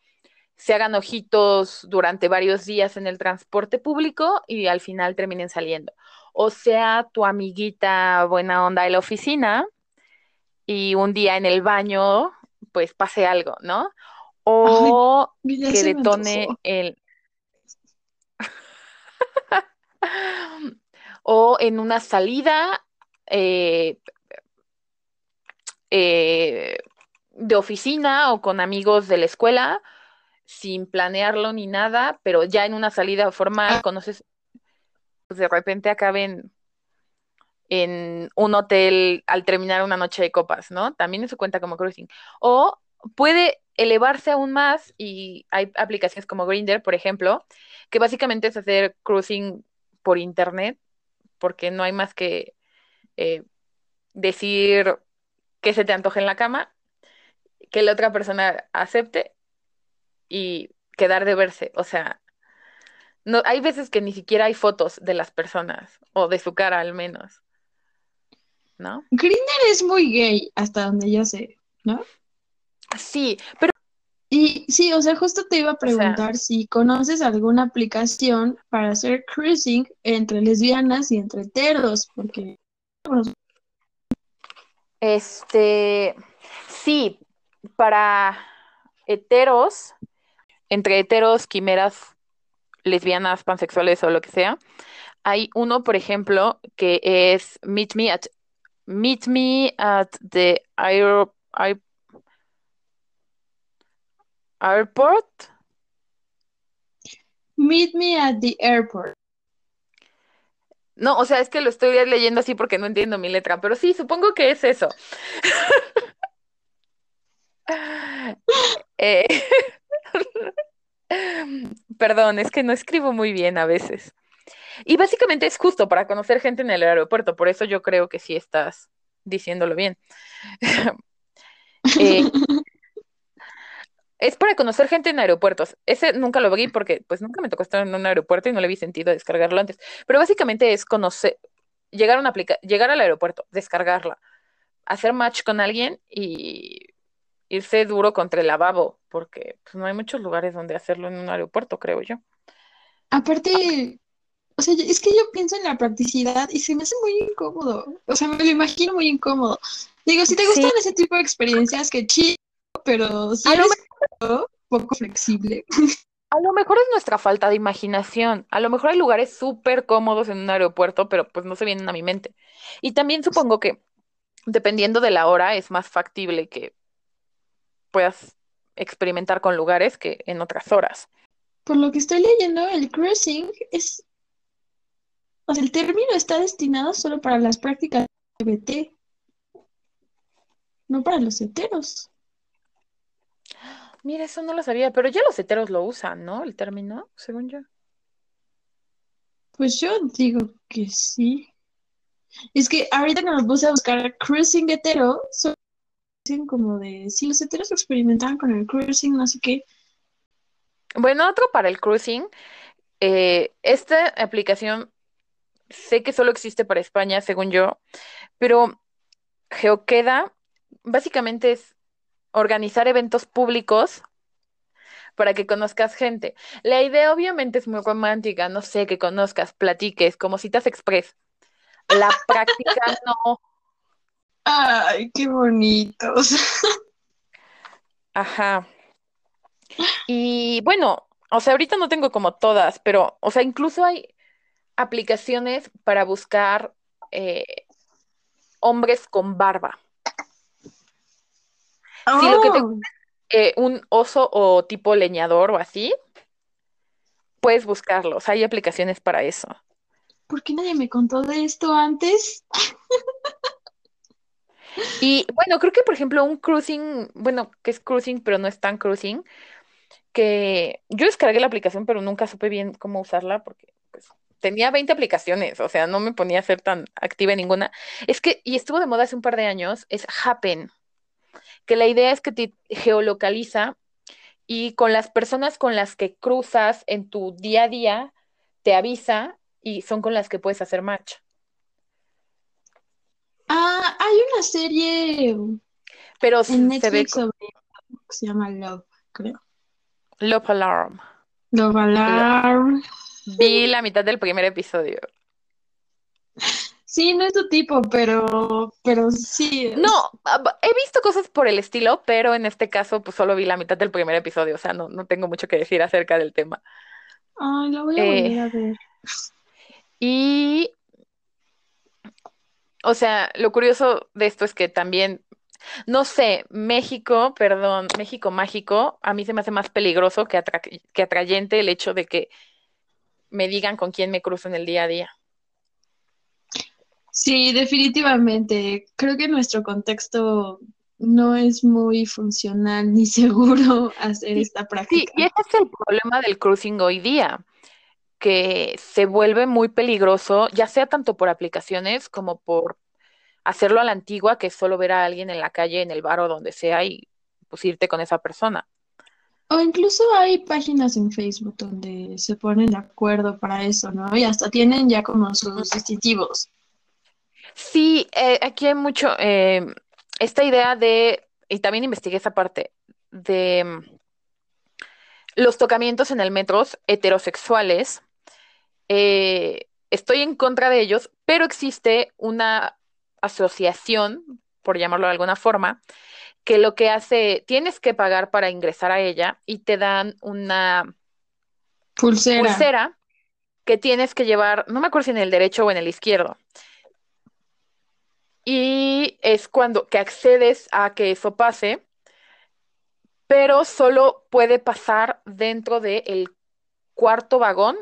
se hagan ojitos durante varios días en el transporte público y al final terminen saliendo o sea tu amiguita buena onda de la oficina y un día en el baño pues pase algo, ¿no? O que detone el... o en una salida eh, eh, de oficina o con amigos de la escuela, sin planearlo ni nada, pero ya en una salida formal ah. conoces pues de repente acaben en un hotel al terminar una noche de copas, ¿no? También eso cuenta como cruising. O puede elevarse aún más y hay aplicaciones como Grinder, por ejemplo, que básicamente es hacer cruising por internet, porque no hay más que eh, decir que se te antoje en la cama, que la otra persona acepte y quedar de verse. O sea, no, hay veces que ni siquiera hay fotos de las personas, o de su cara al menos. ¿No? Grinder es muy gay, hasta donde yo sé, ¿no? Sí, pero. Y sí, o sea, justo te iba a preguntar si conoces alguna aplicación para hacer cruising entre lesbianas y entre heteros, porque. Este. Sí, para heteros, entre heteros, quimeras lesbianas, pansexuales o lo que sea. Hay uno, por ejemplo, que es Meet Me at Meet Me at the air, Airport. Meet me at the airport. No, o sea, es que lo estoy leyendo así porque no entiendo mi letra, pero sí, supongo que es eso. Eh, perdón, es que no escribo muy bien a veces. Y básicamente es justo para conocer gente en el aeropuerto, por eso yo creo que sí estás diciéndolo bien. Eh, es para conocer gente en aeropuertos. Ese nunca lo vi porque pues nunca me tocó estar en un aeropuerto y no le vi sentido descargarlo antes. Pero básicamente es conocer, llegar a una llegar al aeropuerto, descargarla, hacer match con alguien y irse duro contra el lavabo, porque pues, no hay muchos lugares donde hacerlo en un aeropuerto, creo yo. Aparte, o sea, es que yo pienso en la practicidad y se me hace muy incómodo. O sea, me lo imagino muy incómodo. Digo, si te gustan ese tipo de experiencias, que chido, pero si eres poco flexible. A lo mejor es nuestra falta de imaginación. A lo mejor hay lugares súper cómodos en un aeropuerto, pero pues no se vienen a mi mente. Y también supongo que dependiendo de la hora es más factible que puedas experimentar con lugares que en otras horas. Por lo que estoy leyendo, el cruising es, o sea, el término está destinado solo para las prácticas LGBT, no para los heteros. Mira, eso no lo sabía, pero ya los heteros lo usan, ¿no? El término, según yo. Pues yo digo que sí. Es que ahorita que me puse a buscar cruising hetero, como de si los heteros experimentaban con el cruising, no sé qué. Bueno, otro para el cruising. Eh, esta aplicación sé que solo existe para España, según yo, pero Geoqueda básicamente es organizar eventos públicos para que conozcas gente. La idea obviamente es muy romántica, no sé, que conozcas, platiques, como citas express. La práctica no. Ay, qué bonitos. Ajá. Y bueno, o sea, ahorita no tengo como todas, pero, o sea, incluso hay aplicaciones para buscar eh, hombres con barba. Si lo que te oh. eh, un oso o tipo leñador o así, puedes buscarlos. Hay aplicaciones para eso. ¿Por qué nadie me contó de esto antes? Y bueno, creo que por ejemplo un cruising, bueno, que es cruising, pero no es tan cruising, que yo descargué la aplicación, pero nunca supe bien cómo usarla porque pues, tenía 20 aplicaciones, o sea, no me ponía a ser tan activa en ninguna. Es que, y estuvo de moda hace un par de años, es Happen, que la idea es que te geolocaliza y con las personas con las que cruzas en tu día a día, te avisa y son con las que puedes hacer match. Ah, hay una serie Pero en Netflix se, se llama Love, creo. Love Alarm. Love Alarm. Vi la mitad del primer episodio. Sí, no es tu tipo, pero, pero sí. No, ah, he visto cosas por el estilo, pero en este caso, pues solo vi la mitad del primer episodio, o sea, no, no tengo mucho que decir acerca del tema. Ay, la voy a volver a eh, ver. Y o sea, lo curioso de esto es que también, no sé, México, perdón, México mágico, a mí se me hace más peligroso que, que atrayente el hecho de que me digan con quién me cruzo en el día a día. Sí, definitivamente. Creo que nuestro contexto no es muy funcional ni seguro hacer esta práctica. Sí, y ese es el problema del cruising hoy día que se vuelve muy peligroso, ya sea tanto por aplicaciones como por hacerlo a la antigua, que es solo ver a alguien en la calle, en el bar o donde sea y pues irte con esa persona. O incluso hay páginas en Facebook donde se ponen de acuerdo para eso, ¿no? Y hasta tienen ya como sus distintivos. Sí, eh, aquí hay mucho, eh, esta idea de, y también investigué esa parte, de mm, los tocamientos en el metro heterosexuales eh, estoy en contra de ellos, pero existe una asociación, por llamarlo de alguna forma, que lo que hace, tienes que pagar para ingresar a ella y te dan una pulsera, que tienes que llevar, no me acuerdo si en el derecho o en el izquierdo. Y es cuando que accedes a que eso pase, pero solo puede pasar dentro del cuarto vagón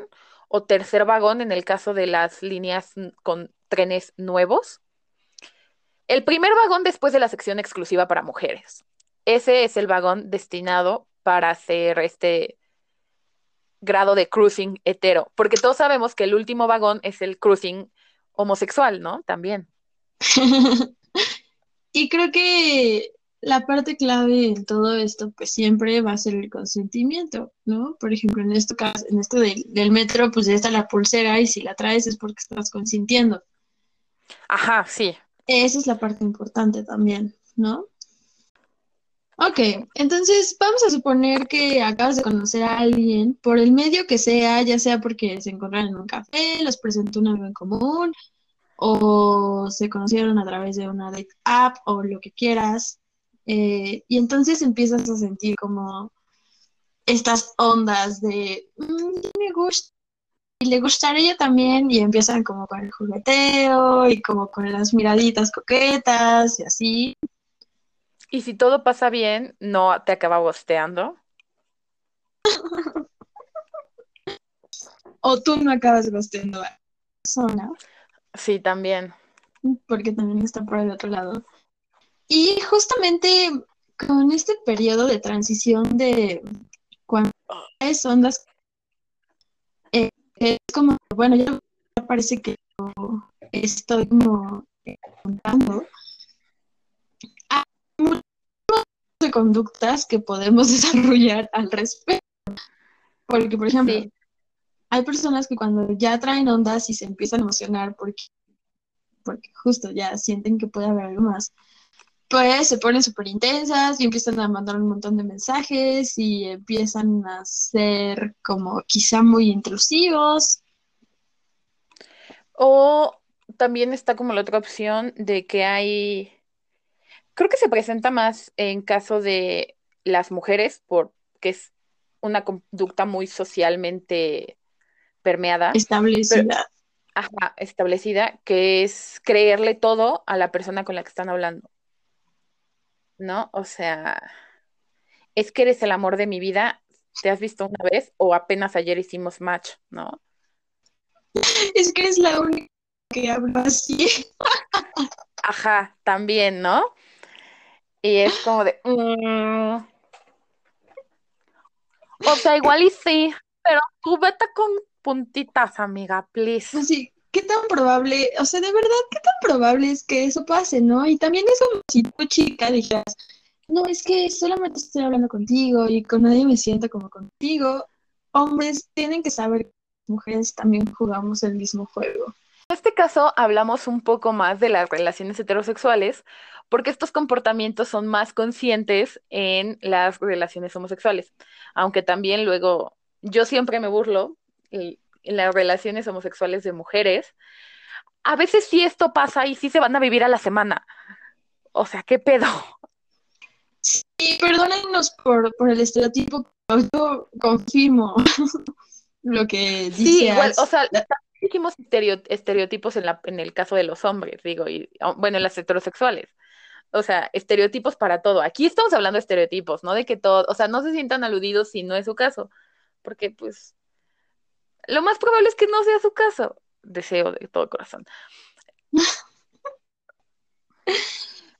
o tercer vagón en el caso de las líneas con trenes nuevos. El primer vagón después de la sección exclusiva para mujeres. Ese es el vagón destinado para hacer este grado de cruising hetero, porque todos sabemos que el último vagón es el cruising homosexual, ¿no? También. y creo que la parte clave en todo esto, pues siempre va a ser el consentimiento, ¿no? Por ejemplo, en este caso, en esto del, metro, pues ya está la pulsera y si la traes es porque estás consintiendo. Ajá, sí. Esa es la parte importante también, ¿no? Ok, entonces vamos a suponer que acabas de conocer a alguien por el medio que sea, ya sea porque se encontraron en un café, los presentó un amigo en común, o se conocieron a través de una date app o lo que quieras. Eh, y entonces empiezas a sentir como estas ondas de mm, me gusta y le gustaría ella también y empiezan como con el jugueteo y como con las miraditas coquetas y así. Y si todo pasa bien, no te acaba gosteando. o tú no acabas gosteando a la persona. Sí, también. Porque también está por el otro lado. Y justamente con este periodo de transición de cuando es ondas, eh, es como, bueno, ya parece que estoy como contando. Hay muchas de conductas que podemos desarrollar al respecto. Porque, por ejemplo, hay personas que cuando ya traen ondas y se empiezan a emocionar porque, porque justo ya sienten que puede haber algo más, pues se ponen súper intensas y empiezan a mandar un montón de mensajes y empiezan a ser como quizá muy intrusivos. O también está como la otra opción de que hay, creo que se presenta más en caso de las mujeres, porque es una conducta muy socialmente permeada. Establecida. ajá, establecida, que es creerle todo a la persona con la que están hablando. ¿No? O sea, es que eres el amor de mi vida, te has visto una vez o apenas ayer hicimos match, ¿no? Es que es la única que habla así. Ajá, también, ¿no? Y es como de... Mm". O sea, igual y sí, pero tú vete con puntitas, amiga, please. Sí, ¿qué tan probable, o sea, de verdad, qué tan probable es que eso pase, ¿no? Y también es como si tu chica dijeras, no, es que solamente estoy hablando contigo y con nadie me siento como contigo. Hombres tienen que saber que mujeres también jugamos el mismo juego. En este caso hablamos un poco más de las relaciones heterosexuales, porque estos comportamientos son más conscientes en las relaciones homosexuales, aunque también luego yo siempre me burlo, en las relaciones homosexuales de mujeres, a veces sí esto pasa y sí se van a vivir a la semana. O sea, ¿qué pedo? Sí, perdónennos por, el estereotipo, yo confirmo lo que dice. Sí, igual, o sea, dijimos estereotipos en, la, en el caso de los hombres, digo, y bueno, en las heterosexuales. O sea, estereotipos para todo. Aquí estamos hablando de estereotipos, ¿no? De que todo, o sea, no se sientan aludidos si no es su caso, porque pues lo más probable es que no sea su caso. Deseo de todo corazón.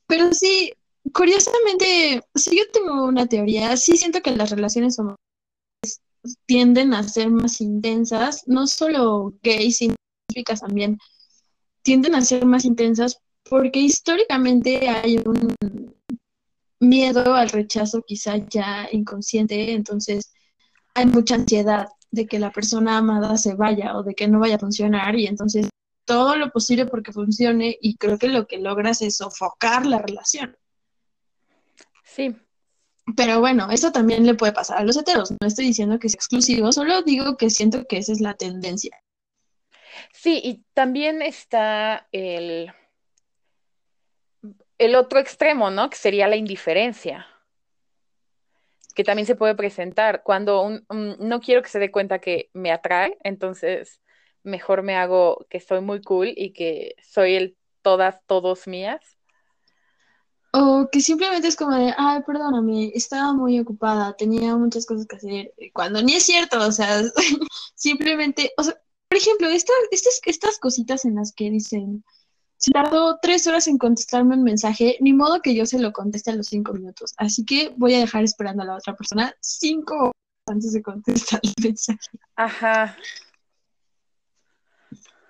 Pero sí, curiosamente, si yo tengo una teoría, sí siento que las relaciones homosexuales tienden a ser más intensas, no solo gays, sino también, tienden a ser más intensas porque históricamente hay un miedo al rechazo quizá ya inconsciente, entonces hay mucha ansiedad de que la persona amada se vaya o de que no vaya a funcionar y entonces todo lo posible porque funcione y creo que lo que logras es sofocar la relación. Sí. Pero bueno, eso también le puede pasar a los heteros. No estoy diciendo que es exclusivo, solo digo que siento que esa es la tendencia. Sí, y también está el, el otro extremo, ¿no? Que sería la indiferencia que también se puede presentar cuando no quiero que se dé cuenta que me atrae, entonces mejor me hago que soy muy cool y que soy el todas, todos mías. O que simplemente es como de, ay, perdóname, estaba muy ocupada, tenía muchas cosas que hacer, cuando ni es cierto, o sea, simplemente, o sea, por ejemplo, estas, estas, estas cositas en las que dicen, si tardó tres horas en contestarme un mensaje, ni modo que yo se lo conteste a los cinco minutos, así que voy a dejar esperando a la otra persona cinco horas antes de contestar el mensaje. Ajá.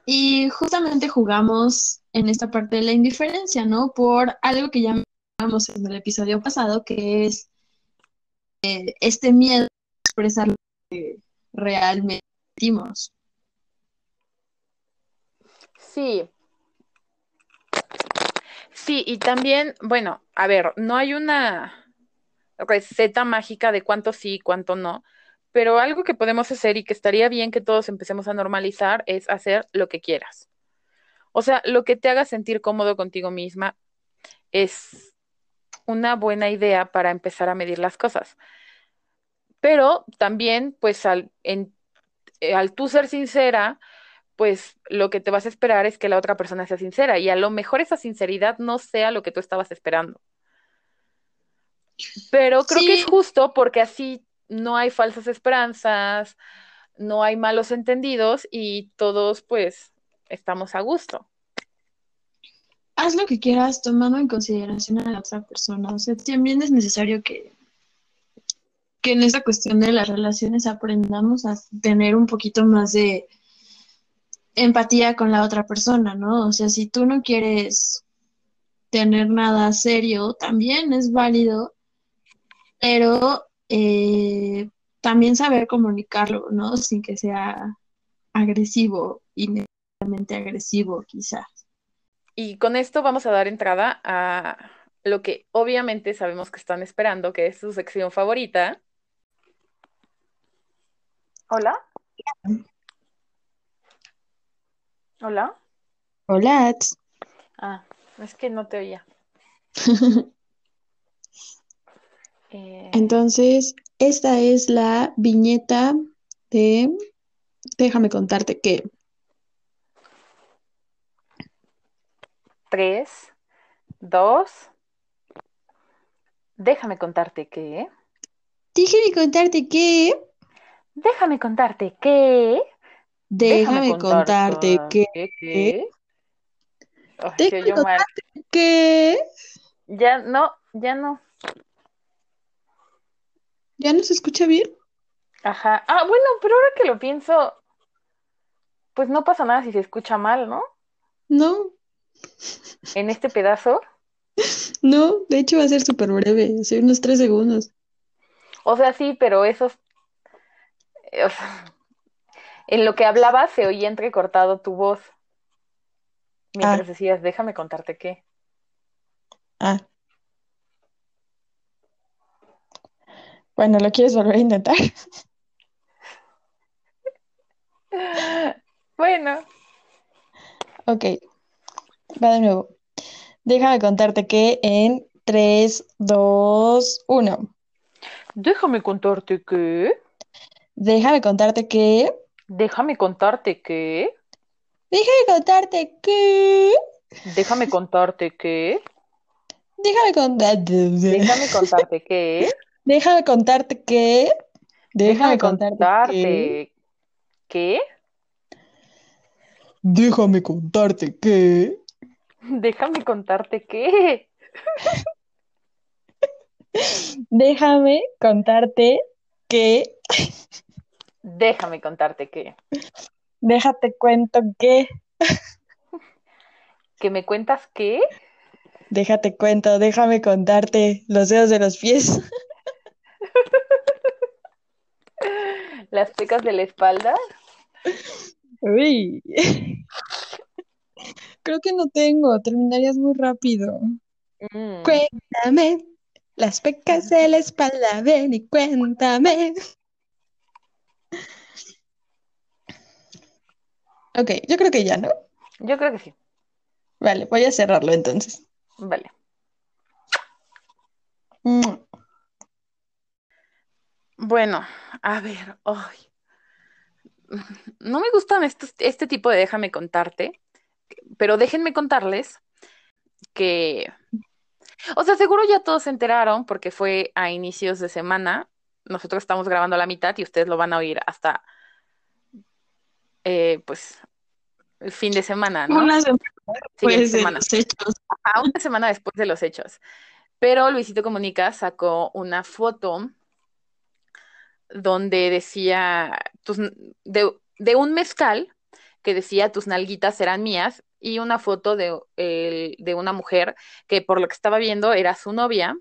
Y justamente jugamos en esta parte de la indiferencia, ¿no? Por algo que ya en el episodio pasado, que es eh, este miedo a expresar lo que realmente sentimos. Sí. Sí, y también, bueno, a ver, no hay una receta mágica de cuánto sí y cuánto no, pero algo que podemos hacer y que estaría bien que todos empecemos a normalizar es hacer lo que quieras. O sea, lo que te haga sentir cómodo contigo misma es una buena idea para empezar a medir las cosas. Pero también, pues al, en, eh, al tú ser sincera, pues lo que te vas a esperar es que la otra persona sea sincera y a lo mejor esa sinceridad no sea lo que tú estabas esperando. Pero creo que es justo porque así no hay falsas esperanzas, no hay malos entendidos y todos pues estamos a gusto haz lo que quieras tomando en consideración a la otra persona. O sea, también es necesario que, que en esta cuestión de las relaciones aprendamos a tener un poquito más de empatía con la otra persona, ¿no? O sea, si tú no quieres tener nada serio, también es válido, pero eh, también saber comunicarlo, ¿no? Sin que sea agresivo, inmediatamente agresivo, quizás. Y con esto vamos a dar entrada a lo que obviamente sabemos que están esperando, que es su sección favorita. Hola. Hola. Hola. Ah, es que no te oía. Eh, Entonces, esta es la viñeta de... Déjame contarte que Tres, dos. Déjame contarte que. Déjame contarte que. Déjame contarte que. Déjame, contarte, que. Déjame contarte que. Ya no, ya no. ¿Ya no se escucha bien? Ajá. Ah, bueno, pero ahora que lo pienso, pues no pasa nada si se escucha mal, ¿no? No, en este pedazo? No, de hecho va a ser súper breve, así unos tres segundos. O sea, sí, pero esos... Eh, en lo que hablaba se oía entrecortado tu voz. Mientras ah. decías, déjame contarte qué. Ah. Bueno, ¿lo quieres volver a intentar? bueno. Ok. Va de nuevo. Déjame contarte que en 3, 2, 1. Déjame contarte que. Déjame contarte que. Déjame contarte que. Déjame contarte que. Déjame contarte que. Déjame contarte. Déjame contarte que. Déjame contarte que. Déjame contarte que. Déjame contarte que. Déjame contarte qué. Déjame contarte que. Déjame contarte qué. Déjate cuento que. ¿Que me cuentas qué? Déjate cuento, déjame contarte los dedos de los pies. Las pecas de la espalda. Uy. Creo que no tengo, terminarías muy rápido. Mm. Cuéntame, las pecas de la espalda, ven y cuéntame. Ok, yo creo que ya, ¿no? Yo creo que sí. Vale, voy a cerrarlo entonces. Vale. Bueno, a ver, no me gustan este tipo de déjame contarte, pero déjenme contarles que O sea, seguro ya todos se enteraron porque fue a inicios de semana. Nosotros estamos grabando a la mitad y ustedes lo van a oír hasta, eh, pues, el fin de semana, ¿no? Una semana después de los hechos. una semana después de los hechos. Pero Luisito Comunica sacó una foto donde decía de, de, un mezcal que decía tus nalguitas serán mías y una foto de, de, una mujer que por lo que estaba viendo era su novia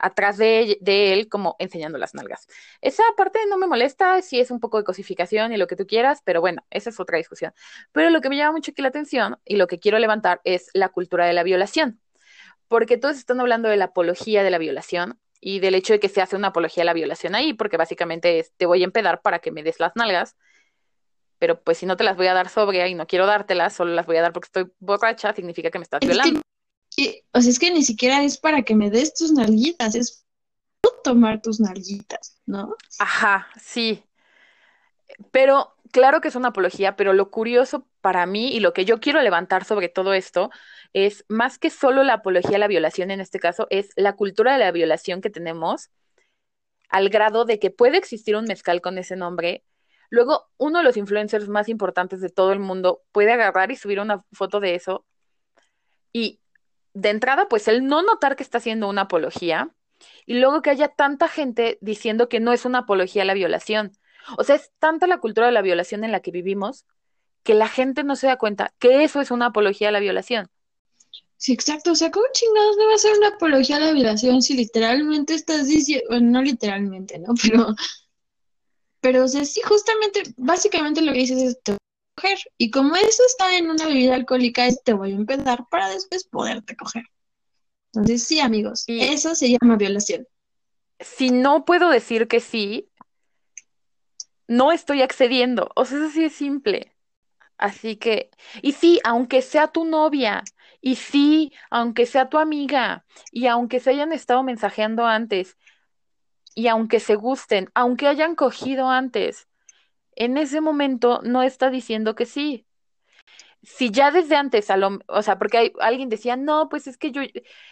atrás de, de, él como enseñando las nalgas. Esa parte no me molesta, si es un poco de cosificación y lo que tú quieras, pero bueno, esa es otra discusión. Pero lo que me llama mucho aquí la atención y lo que quiero levantar es la cultura de la violación, porque todos están hablando de la apología de la violación y del hecho de que se hace una apología a la violación ahí, porque básicamente es te voy a empedar para que me des las nalgas, pero pues si no te las voy a dar sobria y no quiero dártelas, solo las voy a dar porque estoy borracha, significa que me estás violando. O sea, es que ni siquiera es para que me des tus nalguitas, es tomar tus nalguitas, ¿no? Ajá, sí. Pero claro que es una apología, pero lo curioso para mí y lo que yo quiero levantar sobre todo esto es más que solo la apología a la violación en este caso, es la cultura de la violación que tenemos al grado de que puede existir un mezcal con ese nombre. Luego, uno de los influencers más importantes de todo el mundo puede agarrar y subir una foto de eso. Y de entrada, pues el no notar que está haciendo una apología. Y luego que haya tanta gente diciendo que no es una apología a la violación. O sea, es tanta la cultura de la violación en la que vivimos que la gente no se da cuenta que eso es una apología a la violación. Sí, exacto. O sea, ¿cómo chingados no va a ser una apología a la violación si literalmente estás diciendo, bueno, no literalmente, ¿no? Pero, pero, o sea, sí, justamente, básicamente lo que dices es a coger. Y como eso está en una bebida alcohólica, te voy a empezar para después poderte coger. Entonces, sí, amigos, eso se llama violación. Si no puedo decir que sí, no estoy accediendo. O sea, eso sí es simple. Así que, y sí, aunque sea tu novia, y sí, aunque sea tu amiga, y aunque se hayan estado mensajeando antes, y aunque se gusten, aunque hayan cogido antes, en ese momento no está diciendo que sí. Si ya desde antes, a o sea, porque hay, alguien decía, no, pues es que yo,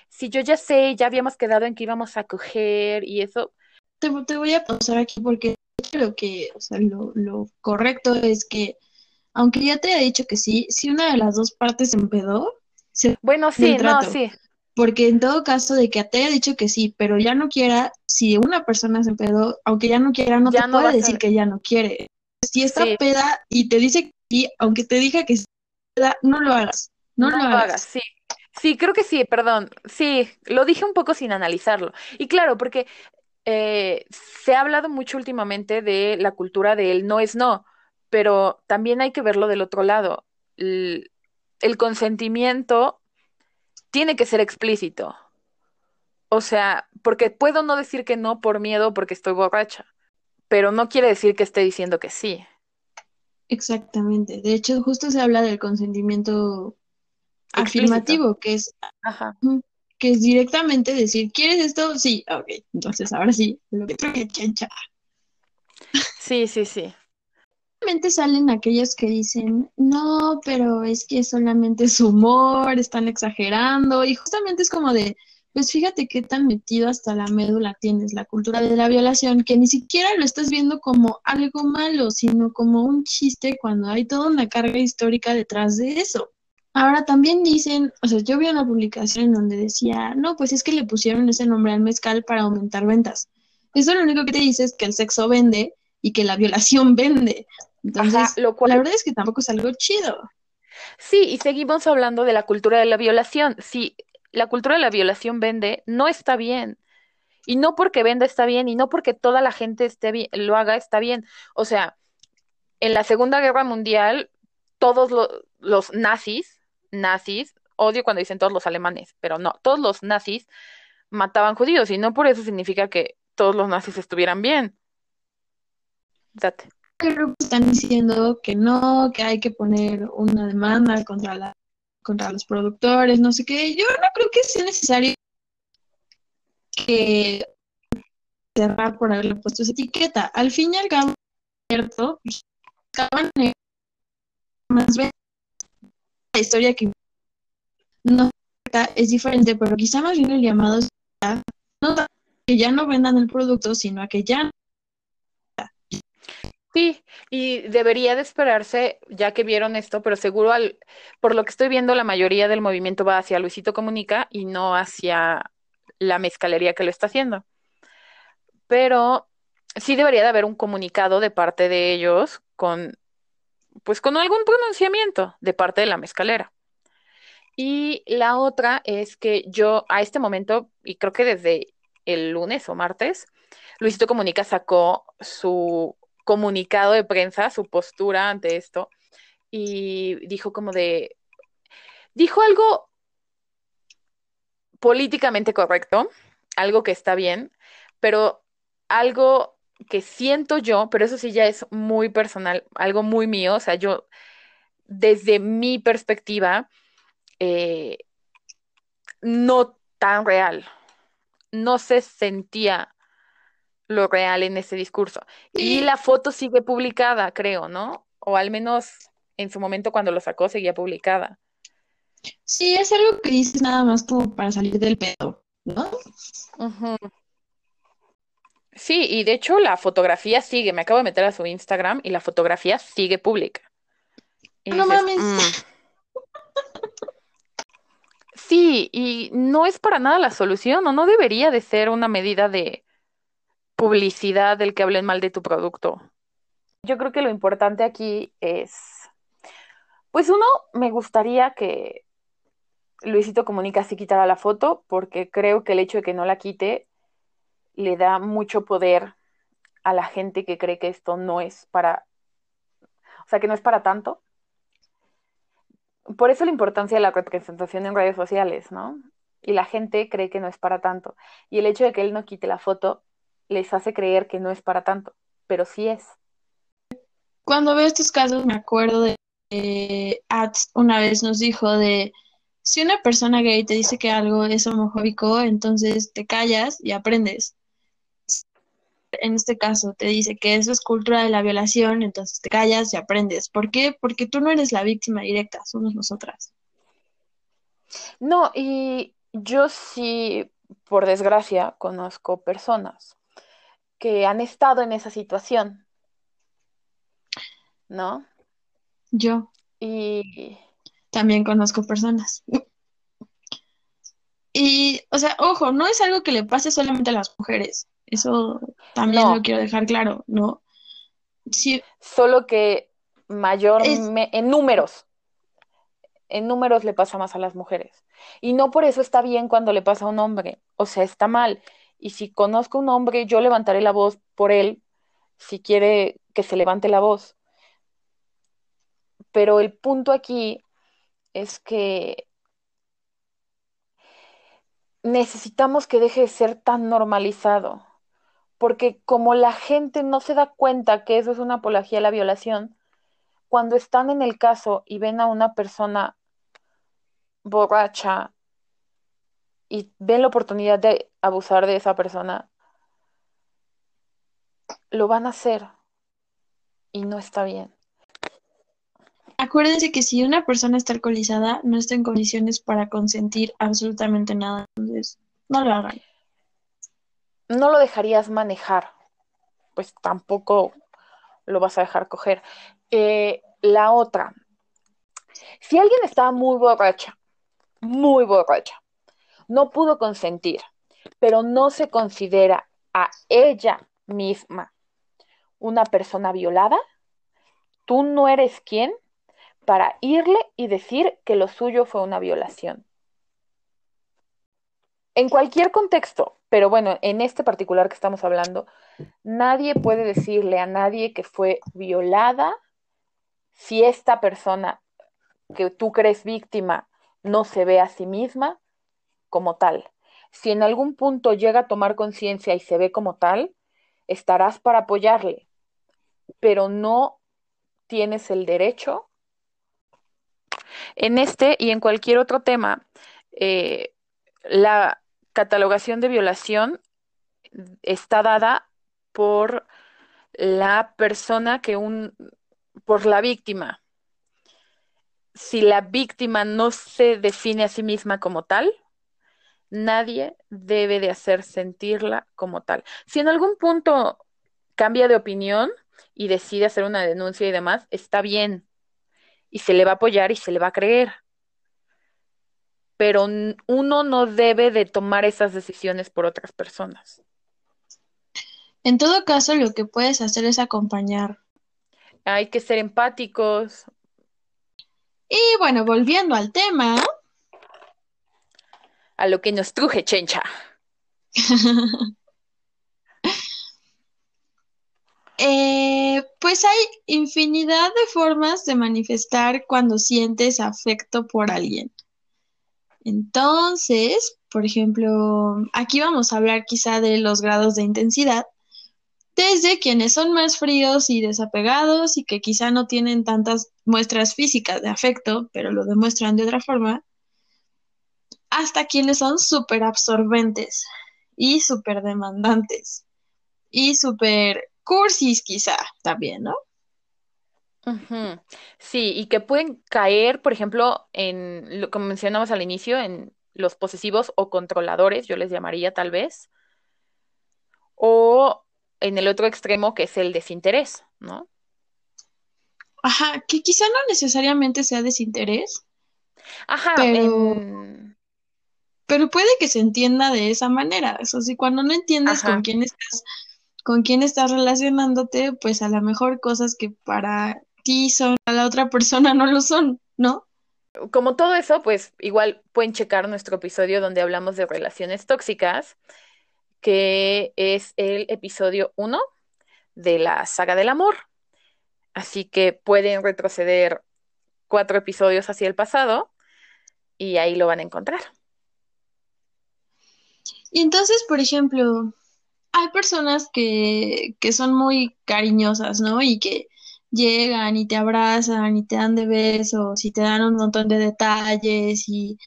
si yo ya sé, ya habíamos quedado en que íbamos a coger y eso. Te, te voy a pasar aquí porque creo que, o sea, lo, lo correcto es que, aunque ya te haya dicho que sí, si una de las dos partes se empedó, bueno, sí, no, sí. Porque en todo caso de que te haya dicho que sí, pero ya no quiera, si una persona se empedó, aunque ya no quiera, no te puede decir que ya no quiere. Si está peda y te dice que sí, aunque te diga que sí, no lo hagas. No, lo, hagas. Sí. Sí, creo que sí, perdón. Sí, lo dije un poco sin analizarlo. Y claro, porque eh, se ha hablado mucho últimamente de la cultura de el no es no, pero también hay que verlo del otro lado el consentimiento tiene que ser explícito. O sea, porque puedo no decir que no por miedo porque estoy borracha, pero no quiere decir que esté diciendo que sí. Exactamente. De hecho, justo se habla del consentimiento afirmativo, que es, que es directamente decir, ¿quieres esto? Sí, ok. Entonces, ahora sí, lo que Sí, sí, sí salen aquellos que dicen, no, pero es que solamente es humor, están exagerando, y justamente es como de, pues fíjate qué tan metido hasta la médula tienes la cultura de la violación, que ni siquiera lo estás viendo como algo malo, sino como un chiste cuando hay toda una carga histórica detrás de eso. Ahora también dicen, o sea, yo vi una publicación en donde decía, no, pues es que le pusieron ese nombre al mezcal para aumentar ventas. Eso lo único que te dice es que el sexo vende y que la violación vende. Entonces, lo cual... la verdad es que tampoco es algo chido. Sí, y seguimos hablando de la cultura de la violación. Si la cultura de la violación vende, no está bien. Y no porque venda está bien, y no porque toda la gente esté bien, lo haga está bien. O sea, en la Segunda Guerra Mundial, todos los nazis, nazis, odio cuando dicen todos los alemanes, pero no, todos los nazis mataban judíos, y no por eso significa que todos los nazis estuvieran bien. Date están diciendo que no, que hay que poner una demanda contra la contra los productores, no sé qué. Yo no creo que sea necesario que cerrar por haberle puesto esa etiqueta. Al fin y al cabo, cierto, acaban más bien la historia que no es diferente, pero quizá más bien el llamado no que ya no vendan el producto, sino a que ya Sí, y debería de esperarse, ya que vieron esto, pero seguro al, por lo que estoy viendo, la mayoría del movimiento va hacia Luisito Comunica y no hacia la mezcalería que lo está haciendo. Pero sí debería de haber un comunicado de parte de ellos con, pues con algún pronunciamiento de parte de la mezcalera. Y la otra es que yo a este momento, y creo que desde el lunes o martes, Luisito Comunica sacó su comunicado de prensa, su postura ante esto, y dijo como de, dijo algo políticamente correcto, algo que está bien, pero algo que siento yo, pero eso sí ya es muy personal, algo muy mío, o sea, yo desde mi perspectiva, eh, no tan real, no se sentía lo real en ese discurso. Y la foto sigue publicada, creo, ¿no? O al menos en su momento cuando lo sacó seguía publicada. Sí, es algo que dices nada más como para salir del pedo, ¿no? Sí, y de hecho la fotografía sigue, me acabo de meter a su Instagram y la fotografía sigue pública. no mames. Mm". Sí, y no es para nada la solución, o no debería de ser una medida de, publicidad del que hablen mal de tu producto. Yo creo que lo importante aquí es, pues uno, me gustaría que Luisito Comunica sí quitara la foto, porque creo que el hecho de que no la quite le da mucho poder a la gente que cree que esto no es para, o sea, que no es para tanto. Por eso la importancia de la representación en redes sociales, ¿no? Y la gente cree que no es para tanto. Y el hecho de que él no quite la foto les hace creer que no es para tanto, pero sí es. Cuando veo estos casos me acuerdo de Ads una vez nos dijo de si una persona gay te dice que algo es homofóbico, entonces te callas y aprendes. En este caso te dice que eso es cultura de la violación, entonces te callas y aprendes. ¿Por qué? Porque tú no eres la víctima directa, somos nosotras. No, y yo sí, por desgracia, conozco personas que han estado en esa situación, ¿no? Yo. Y también conozco personas. Y, o sea, ojo, no es algo que le pase solamente a las mujeres. Eso también lo quiero dejar claro, ¿no? Sí. Solo que mayor en números. En números le pasa más a las mujeres. Y no por eso está bien cuando le pasa a un hombre. O sea, está mal y si conozco un hombre, yo levantaré la voz por él si quiere que se levante la voz. Pero el punto aquí es que necesitamos que deje de ser tan normalizado, porque como la gente no se da cuenta que eso es una apología a la violación, cuando están en el caso y ven a una persona borracha y ven la oportunidad de abusar de esa persona, lo van a hacer y no está bien. Acuérdense que si una persona está alcoholizada, no está en condiciones para consentir absolutamente nada, entonces no lo hagan. No lo dejarías manejar, pues tampoco lo vas a dejar coger. Eh, la otra, si alguien está muy borracha, muy borracha, no pudo consentir, pero no se considera a ella misma una persona violada, tú no eres quien para irle y decir que lo suyo fue una violación. En cualquier contexto, pero bueno, en este particular que estamos hablando, nadie puede decirle a nadie que fue violada si esta persona que tú crees víctima no se ve a sí misma como tal. Si en algún punto llega a tomar conciencia y se ve como tal, estarás para apoyarle, pero no tienes el derecho. En este y en cualquier otro tema, eh, la catalogación de violación está dada por la persona que un, por la víctima. si la víctima no se define a sí misma como tal, nadie debe de hacer sentirla como tal. Si en algún punto cambia de opinión y decide hacer una denuncia y demás, está bien. Y se le va a apoyar y se le va a creer. Pero uno no debe de tomar esas decisiones por otras personas. En todo caso, lo que puedes hacer es acompañar. Hay que ser empáticos. Y bueno, volviendo al tema, a lo que nos truje, chencha. Eh, pues hay infinidad de formas de manifestar cuando sientes afecto por alguien. Entonces, por ejemplo, aquí vamos a hablar quizá de los grados de intensidad, desde quienes son más fríos y desapegados y que quizá no tienen tantas muestras físicas de afecto, pero lo demuestran de otra forma, hasta quienes son súper absorbentes y súper demandantes y súper cursis quizá también, ¿no? Sí, y que pueden caer, por ejemplo, en lo que mencionamos al inicio, en los posesivos o controladores, yo les llamaría tal vez, o en el otro extremo que es el desinterés, ¿no? Ajá, que quizá no necesariamente sea desinterés. Ajá, pero pero puede que se entienda de esa manera. Eso sí, cuando no entiendes con quién estás, con quién estás relacionándote, pues a lo mejor cosas que para ti son, a la otra persona no lo son, ¿no? Como todo eso, pues igual pueden checar nuestro episodio donde hablamos de relaciones tóxicas, que es el episodio 1 de la saga del amor. Así que pueden retroceder cuatro episodios hacia el pasado y ahí lo van a encontrar. Y entonces, por ejemplo, hay personas que, que son muy cariñosas, ¿no? Y que llegan y te abrazan y te dan de besos y te dan un montón de detalles y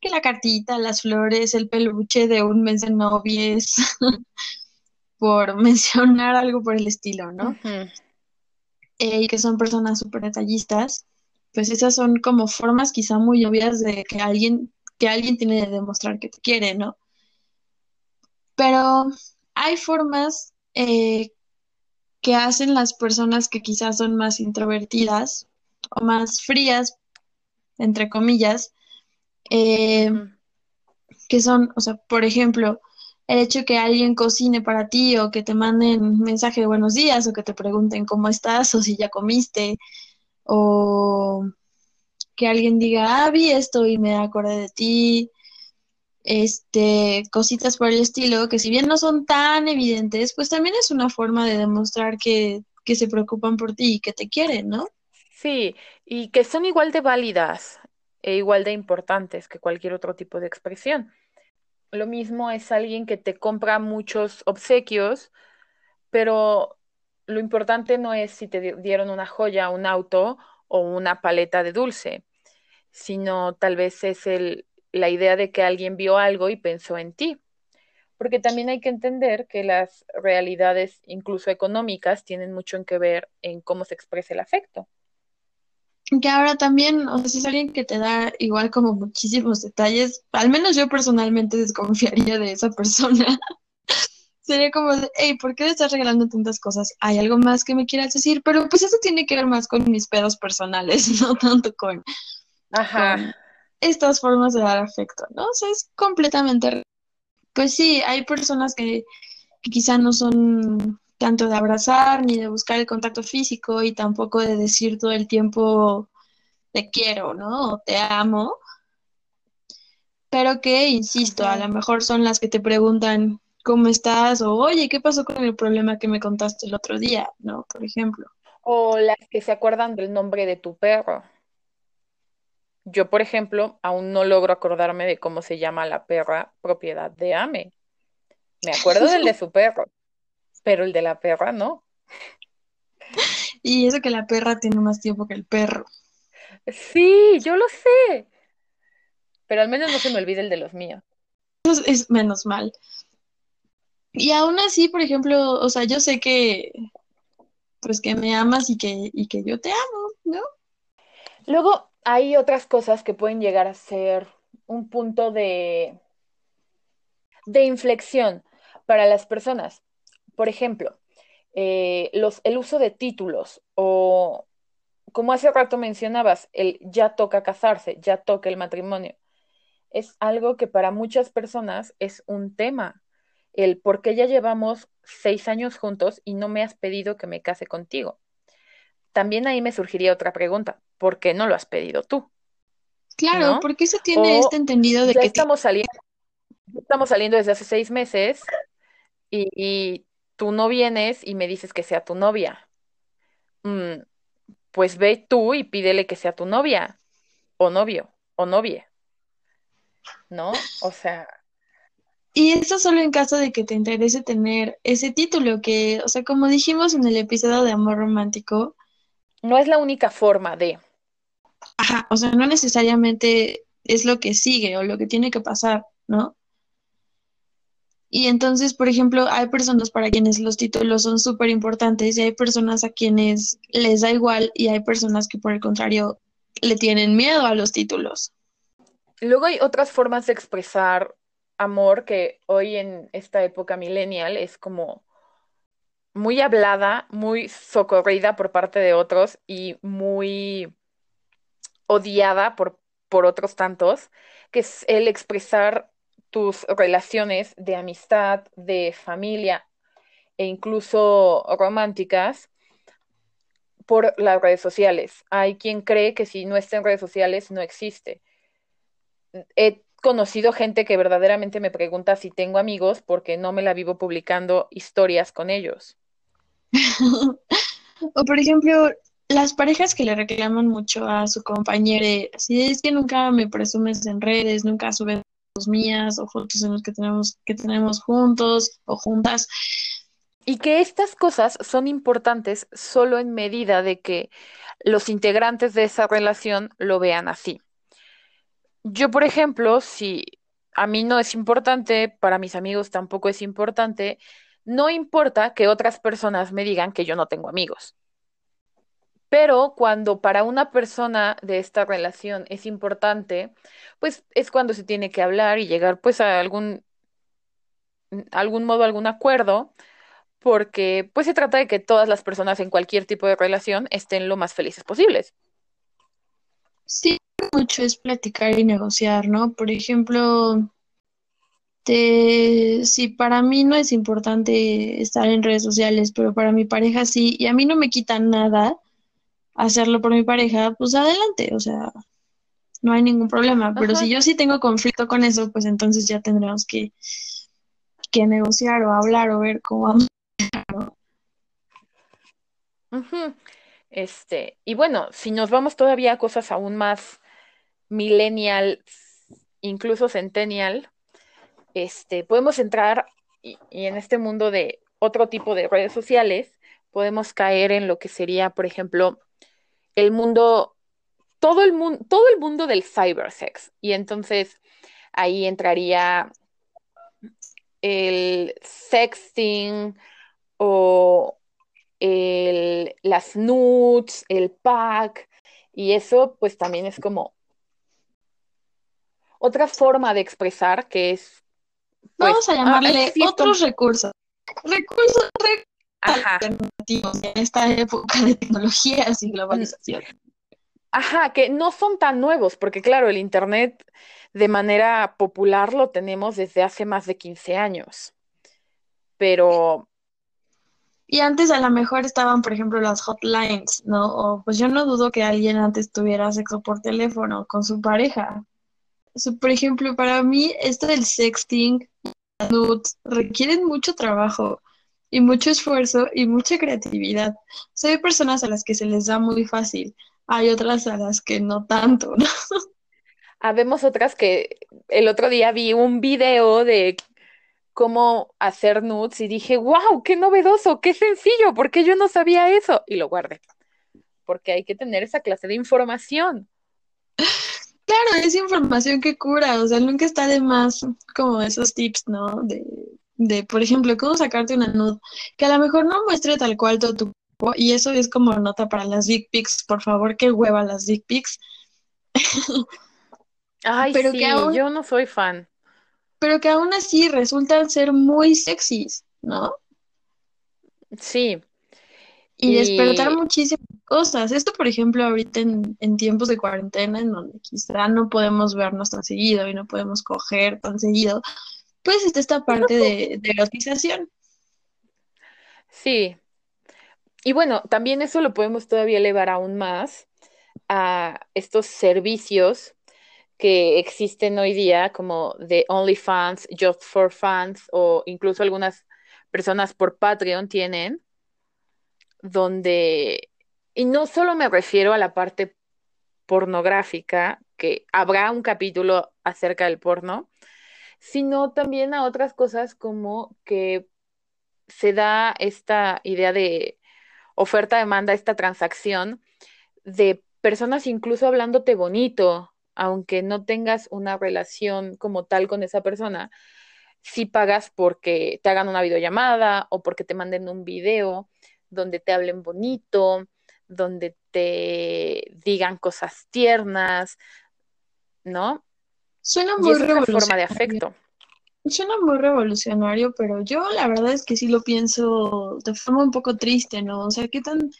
que la cartita, las flores, el peluche de un mes de novies, por mencionar algo por el estilo, ¿no? Eh, y que son personas súper detallistas, pues esas son como formas quizá muy obvias de que alguien, que alguien tiene de demostrar que te quiere, ¿no? Pero hay formas eh, que hacen las personas que quizás son más introvertidas o más frías, entre comillas, eh, que son, o sea, por ejemplo, el hecho que alguien cocine para ti o que te manden un mensaje de buenos días o que te pregunten cómo estás o si ya comiste o que alguien diga, ah, vi esto y me acordé de ti este, cositas por el estilo, que si bien no son tan evidentes, pues también es una forma de demostrar que, que se preocupan por ti y que te quieren, ¿no? Sí, y que son igual de válidas e igual de importantes que cualquier otro tipo de expresión. Lo mismo es alguien que te compra muchos obsequios, pero lo importante no es si te dieron una joya, un auto o una paleta de dulce, sino tal vez es el, la idea de que alguien vio algo y pensó en ti. Porque también hay que entender que las realidades, incluso económicas, tienen mucho en que ver en cómo se expresa el afecto. Que ahora también, o sea, si es alguien que te da igual como muchísimos detalles, al menos yo personalmente desconfiaría de esa persona. Sería como, hey, ¿por qué me estás regalando tantas cosas? ¿Hay algo más que me quieras decir? Pero pues eso tiene que ver más con mis pedos personales, no tanto con, Ajá estas formas de dar afecto, ¿no? O sea, es completamente... Pues sí, hay personas que, quizá no son tanto de abrazar ni de buscar el contacto físico y tampoco de decir todo el tiempo te quiero, ¿no? O te amo. Pero que, insisto, a lo mejor son las que te preguntan cómo estás o oye, ¿qué pasó con el problema que me contaste el otro día? ¿No? Por ejemplo. O las que se acuerdan del nombre de tu perro. Yo, por ejemplo, aún no logro acordarme de cómo se llama la perra propiedad de Ame. Me acuerdo del de su perro, pero el de la perra no. Y eso que la perra tiene más tiempo que el perro. Sí, yo lo sé. Pero al menos no se me olvide el de los míos. Eso es menos mal. Y aún así, por ejemplo, o sea, yo sé que pues que me amas y que, y que yo te amo, ¿no? Luego, hay otras cosas que pueden llegar a ser un punto de, de inflexión para las personas. Por ejemplo, eh, el uso de títulos o, como hace rato mencionabas, el ya toca casarse, ya toca el matrimonio. Es algo que para muchas personas es un tema. El por qué ya llevamos seis años juntos y no me has pedido que me case contigo. También ahí me surgiría otra pregunta. ¿Por qué no lo has pedido tú? Claro, ¿por qué se tiene este entendido de que estamos saliendo, estamos saliendo desde hace seis meses y, tú no vienes y me dices que sea tu novia. Mm, pues ve tú y pídele que sea tu novia o novio o novia. ¿No? O sea. Y eso solo en caso de que te interese tener ese título, que, o sea, como dijimos en el episodio de Amor Romántico. No es la única forma de. Ajá, o sea, no necesariamente es lo que sigue o lo que tiene que pasar, ¿no? Y entonces, por ejemplo, hay personas para quienes los títulos son súper importantes y hay personas a quienes les da igual y hay personas que por el contrario le tienen miedo a los títulos. Luego hay otras formas de expresar amor que hoy en esta época millennial es como muy hablada, muy socorrida por parte de otros y muy odiada por, por otros tantos, que es el expresar tus relaciones de amistad, de familia e incluso románticas por las redes sociales. Hay quien cree que si no está en redes sociales no existe. He conocido gente que verdaderamente me pregunta si tengo amigos porque no me la vivo publicando historias con ellos. o por ejemplo, las parejas que le reclaman mucho a su compañero, si es que nunca me presumes en redes, nunca subes mías o fotos en los que tenemos, que tenemos juntos o juntas. Y que estas cosas son importantes solo en medida de que los integrantes de esa relación lo vean así. Yo, por ejemplo, si a mí no es importante, para mis amigos tampoco es importante, no importa que otras personas me digan que yo no tengo amigos. Pero cuando para una persona de esta relación es importante, pues es cuando se tiene que hablar y llegar pues a algún, algún modo, algún acuerdo, porque pues se trata de que todas las personas en cualquier tipo de relación estén lo más felices posibles. Sí, mucho es platicar y negociar, ¿no? Por ejemplo, si para mí no es importante estar en redes sociales, pero para mi pareja sí, y a mí no me quita nada, hacerlo por mi pareja, pues adelante, o sea, no hay ningún problema. Pero si yo sí tengo conflicto con eso, pues entonces ya tendremos que, que negociar o hablar o ver cómo vamos. Este, y bueno, si nos vamos todavía a cosas aún más millennial, incluso centennial, este, podemos entrar y en este mundo de otro tipo de redes sociales, podemos caer en lo que sería, por ejemplo, el mundo, todo el mundo, todo el mundo del cybersex. Y entonces ahí entraría el sexting o el, las nudes, el pack, y eso pues también es como otra forma de expresar que es... Pues, Vamos a llamarle otros recursos. Recursos, alternativos en esta época de tecnologías y globalización. Ajá, que no son tan nuevos, porque claro, el Internet de manera popular lo tenemos desde hace más de 15 años. Pero... Y antes a lo mejor estaban, por ejemplo, las hotlines, ¿no? O pues yo no dudo que alguien antes tuviera sexo por teléfono con su pareja. Por ejemplo, para mí esto del sexting, requieren mucho trabajo y mucho esfuerzo y mucha creatividad. O hay personas a las que se les da muy fácil, hay otras a las que no tanto, ¿no? Habemos otras que el otro día vi un video de cómo hacer nudes y dije, wow, qué novedoso, qué sencillo, porque yo no sabía eso y lo guardé. Porque hay que tener esa clase de información. Claro, es información que cura, o sea, nunca está de más como esos tips, ¿no? De de, por ejemplo, cómo sacarte una nude, que a lo mejor no muestre tal cual todo tu cuerpo, y eso es como nota para las dick pics, por favor, que hueva las dick pics, Ay, pero que aún, yo no soy fan. Pero que aún así resultan ser muy sexys, ¿no? Sí. Y, despertar muchísimas cosas. Esto, por ejemplo, ahorita en, en, tiempos de cuarentena, en donde quizá no podemos vernos tan seguido y no podemos coger tan seguido, pues está esta parte de, de erotización. Sí. Y bueno, también eso lo podemos todavía elevar aún más a estos servicios que existen hoy día, como de OnlyFans, Just for Fans, o incluso algunas personas por Patreon tienen, donde, y no solo me refiero a la parte pornográfica, que habrá un capítulo acerca del porno, sino también a otras cosas como que se da esta idea de oferta-demanda, esta transacción de personas incluso hablándote bonito, aunque no tengas una relación como tal con esa persona, si pagas porque te hagan una videollamada o porque te manden un video donde te hablen bonito, donde te digan cosas tiernas, ¿no? Suena muy una forma de afecto. Suena muy revolucionario, pero yo la verdad es que sí lo pienso de forma un poco triste, ¿no? O sea, ¿qué tan,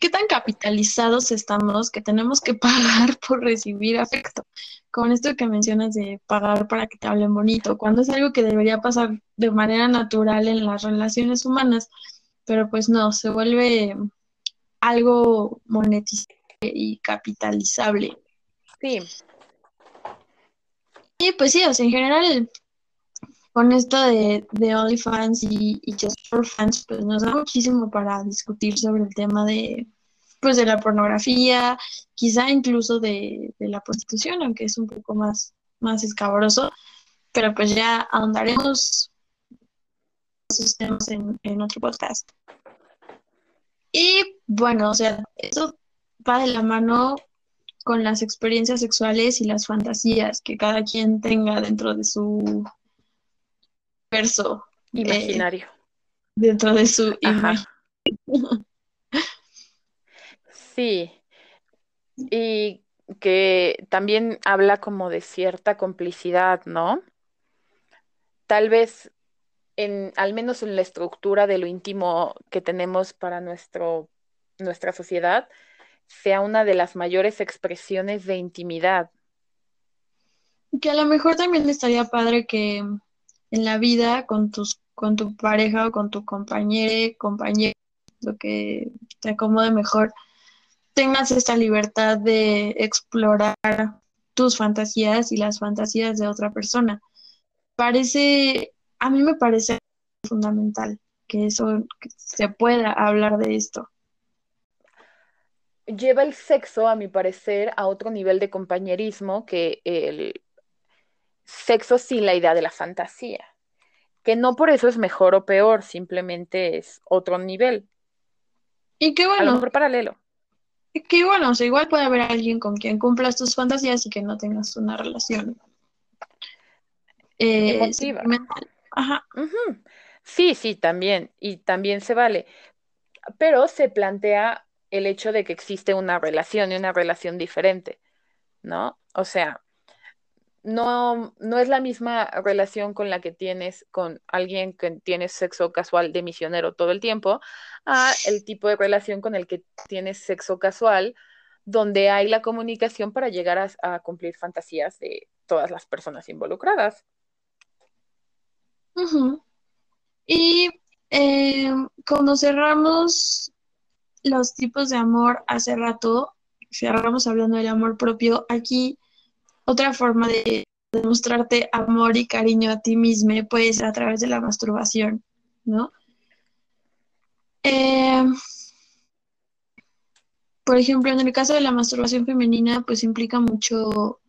qué tan capitalizados estamos que tenemos que pagar por recibir afecto? Con esto que mencionas de pagar para que te hablen bonito, cuando es algo que debería pasar de manera natural en las relaciones humanas, pero pues no, se vuelve algo monetizable y capitalizable. Sí. Y pues sí, o sea, en general con esto de, de OnlyFans y, y Just for Fans, pues nos da muchísimo para discutir sobre el tema de, pues de la pornografía, quizá incluso de, la prostitución, aunque es un poco más, más escabroso, pero pues ya ahondaremos esos temas en, en otro podcast. Y bueno, o sea, eso va de la mano con las experiencias sexuales y las fantasías que cada quien tenga dentro de su verso eh, imaginario. dentro de su imagen. Sí. Y que también habla como de cierta complicidad, ¿no? Tal vez en, al menos en la estructura de lo íntimo que tenemos para nuestro, nuestra sociedad, sea una de las mayores expresiones de intimidad. Que a lo mejor también estaría padre que en la vida con tus con tu pareja o con tu compañero, compañero, lo que te acomode mejor, tengas esta libertad de explorar tus fantasías y las fantasías de otra persona. Parece, a mí me parece fundamental que eso que se pueda hablar de esto. Lleva el sexo, a mi parecer, a otro nivel de compañerismo que el sexo sin la idea de la fantasía, que no por eso es mejor o peor, simplemente es otro nivel. Y qué bueno. A lo mejor paralelo. Y qué bueno, o sea, igual puede haber alguien con quien cumplas tus fantasías y que no tengas una relación eh, emotiva. Ajá. Sí, sí, también, y también se vale. Pero se plantea el hecho de que existe una relación y una relación diferente, ¿no? O sea, no, no es la misma relación con la que tienes con alguien que tiene sexo casual de misionero todo el tiempo, a el tipo de relación con el que tienes sexo casual, donde hay la comunicación para llegar a, cumplir fantasías de todas las personas involucradas. Y eh, cuando cerramos los tipos de amor hace rato, cerramos hablando del amor propio, aquí otra forma de demostrarte amor y cariño a ti mismo puede ser a través de la masturbación, ¿no? Eh, por ejemplo, en el caso de la masturbación femenina, pues implica mucho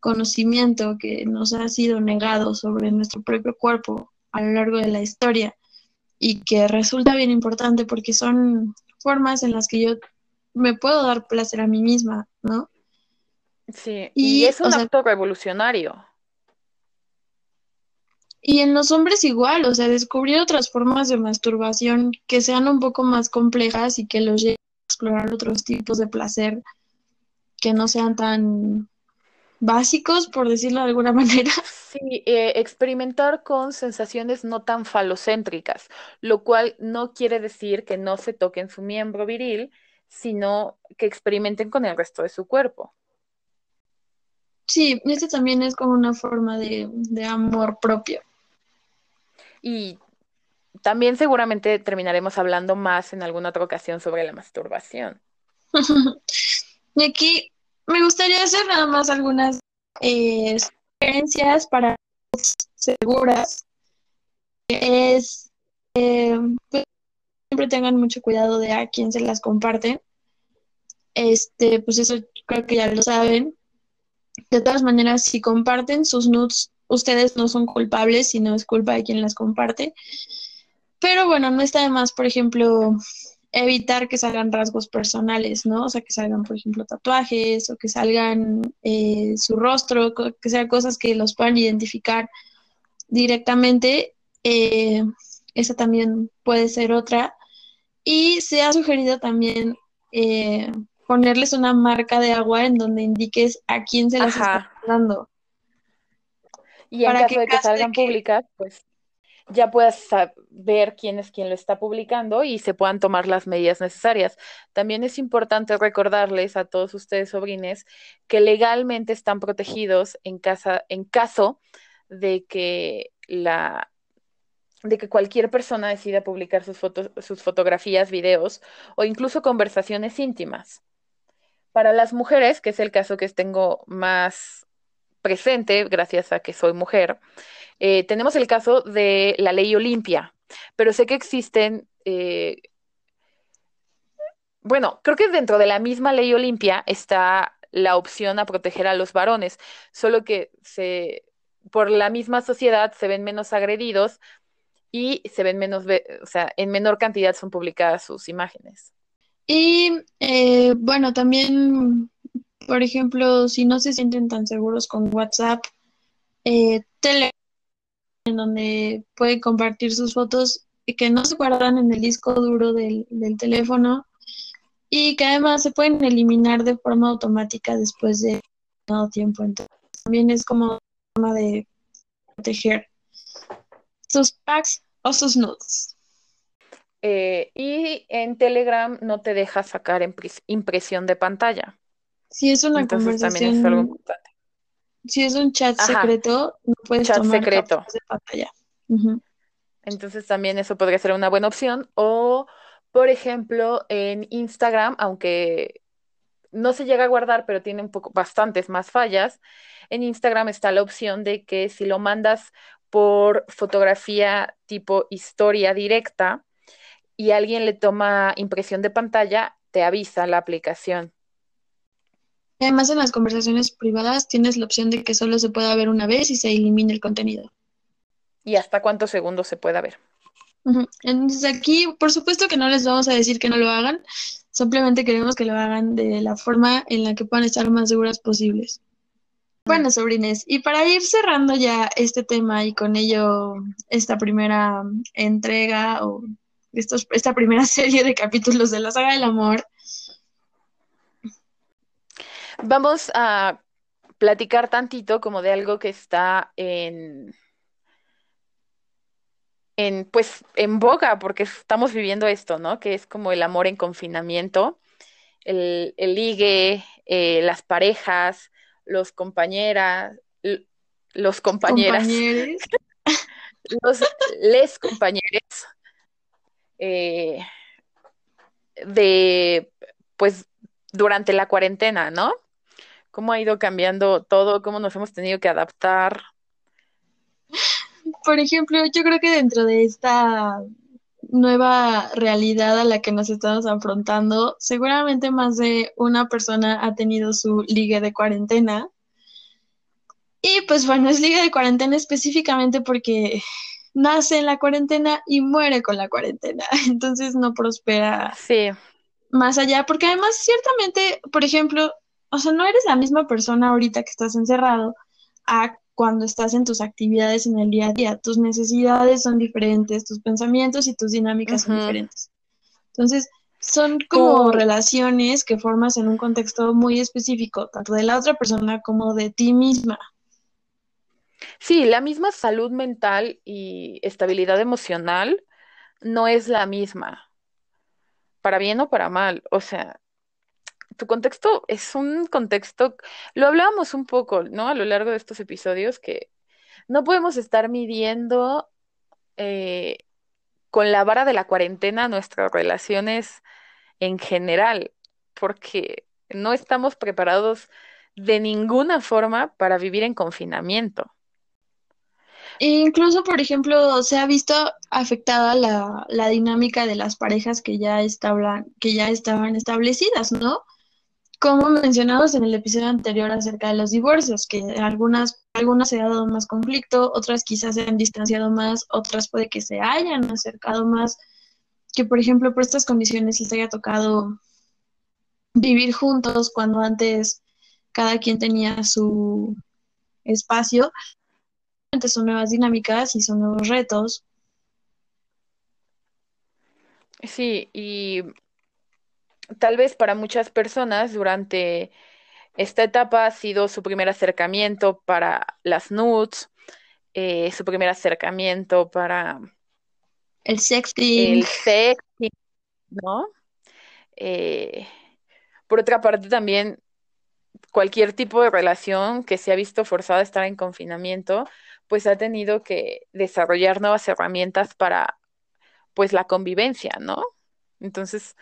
conocimiento que nos ha sido negado sobre nuestro propio cuerpo a lo largo de la historia y que resulta bien importante porque son formas en las que yo me puedo dar placer a mí misma, ¿no? Sí, y, es un acto revolucionario. Y en los hombres igual, o sea, descubrir otras formas de masturbación que sean un poco más complejas y que los lleven a explorar otros tipos de placer, que no sean tan básicos, por decirlo de alguna manera. Sí, eh, experimentar con sensaciones no tan falocéntricas, lo cual no quiere decir que no se toquen su miembro viril, sino que experimenten con el resto de su cuerpo. Sí, esto también es como una forma de, de amor propio. Y también seguramente terminaremos hablando más en alguna otra ocasión sobre la masturbación. y aquí me gustaría hacer nada más algunas eh, sugerencias para seguras. Es eh, pues, siempre tengan mucho cuidado de a quién se las comparten. Este, pues eso creo que ya lo saben. De todas maneras, si comparten sus nudes, ustedes no son culpables, sino es culpa de quien las comparte. Pero bueno, no está de más, por ejemplo, evitar que salgan rasgos personales, ¿no? O sea, que salgan, por ejemplo, tatuajes o que salgan eh, su rostro, que sean cosas que los puedan identificar directamente. Eh, esa también puede ser otra. Y se ha sugerido también eh, ponerles una marca de agua en donde indiques a quién se las está dando. Y en caso de que salgan públicas, pues ya puedas saber quién es quien lo está publicando y se puedan tomar las medidas necesarias. También es importante recordarles a todos ustedes, sobrines, que legalmente están protegidos en, casa, en caso de que la de que cualquier persona decida publicar sus fotos, sus fotografías, videos o incluso conversaciones íntimas. Para las mujeres, que es el caso que tengo más presente, gracias a que soy mujer, eh, tenemos el caso de la ley Olimpia, pero sé que existen, eh, bueno, creo que dentro de la misma ley Olimpia está la opción a proteger a los varones, solo que se, por la misma sociedad se ven menos agredidos y se ven menos, o sea, en menor cantidad son publicadas sus imágenes. Y eh, bueno, también, por ejemplo, si no se sienten tan seguros con WhatsApp, eh, Telegram, en donde pueden compartir sus fotos y que no se guardan en el disco duro del, teléfono y que además se pueden eliminar de forma automática después de todo tiempo. Entonces, también es como forma de proteger sus packs o sus nudes. Eh, y en Telegram no te deja sacar impresión de pantalla. Si es una conversación. Si es un chat secreto, no puedes chat tomar secreto. de pantalla. Entonces también eso podría ser una buena opción. O, por ejemplo, en Instagram, aunque no se llega a guardar, pero tiene un poco bastantes más fallas. En Instagram está la opción de que si lo mandas por fotografía tipo historia directa, y alguien le toma impresión de pantalla, te avisa la aplicación. Además, en las conversaciones privadas tienes la opción de que solo se pueda ver una vez y se elimine el contenido. ¿Y hasta cuántos segundos se pueda ver? Entonces aquí, por supuesto que no les vamos a decir que no lo hagan, simplemente queremos que lo hagan de la forma en la que puedan estar más seguras posibles. Bueno, sobrines, y para ir cerrando ya este tema y con ello esta primera entrega o esta primera serie de capítulos de la saga del amor. Vamos a platicar tantito como de algo que está en, en pues en boga, porque estamos viviendo esto, ¿no? Que es como el amor en confinamiento, el, el ligue, eh, las parejas, los compañeras, los compañeras, los les compañeros eh, de, pues, durante la cuarentena, ¿no? ¿Cómo ha ido cambiando todo? ¿Cómo nos hemos tenido que adaptar? Por ejemplo, yo creo que dentro de esta nueva realidad a la que nos estamos afrontando, seguramente más de una persona ha tenido su liga de cuarentena. Y pues bueno, es liga de cuarentena específicamente porque nace en la cuarentena y muere con la cuarentena. Entonces no prospera sí. más allá, porque además ciertamente, por ejemplo, o sea, no eres la misma persona ahorita que estás encerrado a cuando estás en tus actividades en el día a día. Tus necesidades son diferentes, tus pensamientos y tus dinámicas son diferentes. Entonces, Son como relaciones que formas en un contexto muy específico, tanto de la otra persona como de ti misma. Sí, la misma salud mental y estabilidad emocional no es la misma, para bien o para mal. O sea, tu contexto es un contexto, lo hablábamos un poco, ¿no? A lo largo de estos episodios, que no podemos estar midiendo eh, con la vara de la cuarentena nuestras relaciones en general, porque no estamos preparados de ninguna forma para vivir en confinamiento. Incluso, por ejemplo, se ha visto afectada la, la dinámica de las parejas que ya, estaban, que ya estaban establecidas, ¿no? Como mencionamos en el episodio anterior acerca de los divorcios, que algunas, algunas se ha dado más conflicto, otras quizás se han distanciado más, otras puede que se hayan acercado más, que por ejemplo por estas condiciones les haya tocado vivir juntos cuando antes cada quien tenía su espacio son nuevas dinámicas y son nuevos retos. Sí, y tal vez para muchas personas durante esta etapa ha sido su primer acercamiento para las nudes, eh, su primer acercamiento para el sexting. El sexting, ¿no? Eh, por otra parte, también cualquier tipo de relación que se ha visto forzada a estar en confinamiento pues ha tenido que desarrollar nuevas herramientas para pues la convivencia, ¿no? Entonces,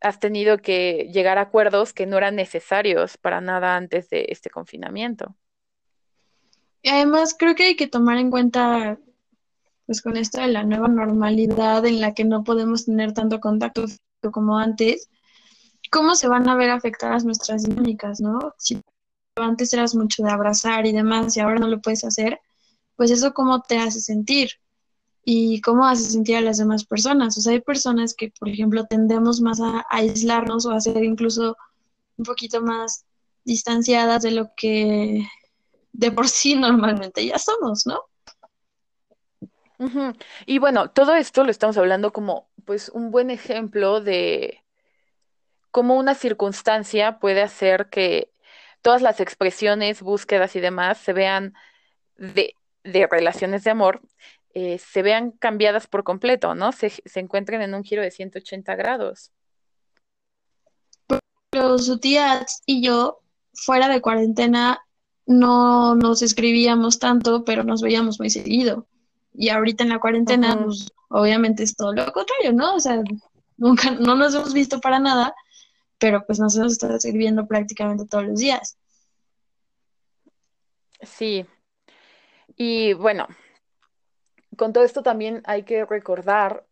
has tenido que llegar a acuerdos que no eran necesarios para nada antes de este confinamiento. Y además creo que hay que tomar en cuenta, pues con esto de la nueva normalidad en la que no podemos tener tanto contacto como antes, cómo se van a ver afectadas nuestras dinámicas, ¿no? Si antes eras mucho de abrazar y demás y ahora no lo puedes hacer, pues eso cómo te hace sentir y cómo hace sentir a las demás personas. O sea, hay personas que, por ejemplo, tendemos más a, aislarnos o a ser incluso un poquito más distanciadas de lo que de por sí normalmente ya somos, ¿no? Y bueno, todo esto lo estamos hablando como pues un buen ejemplo de cómo una circunstancia puede hacer que todas las expresiones, búsquedas y demás se vean de de relaciones de amor eh, se vean cambiadas por completo, ¿no? Se, se encuentren en un giro de 180 grados. Pero su tía y yo, fuera de cuarentena, no nos escribíamos tanto, pero nos veíamos muy seguido. Y ahorita en la cuarentena, pues, obviamente es todo lo contrario, ¿no? O sea, nunca, no nos hemos visto para nada, pero pues nos hemos estado escribiendo prácticamente todos los días. Sí, y bueno, con todo esto también hay que recordar,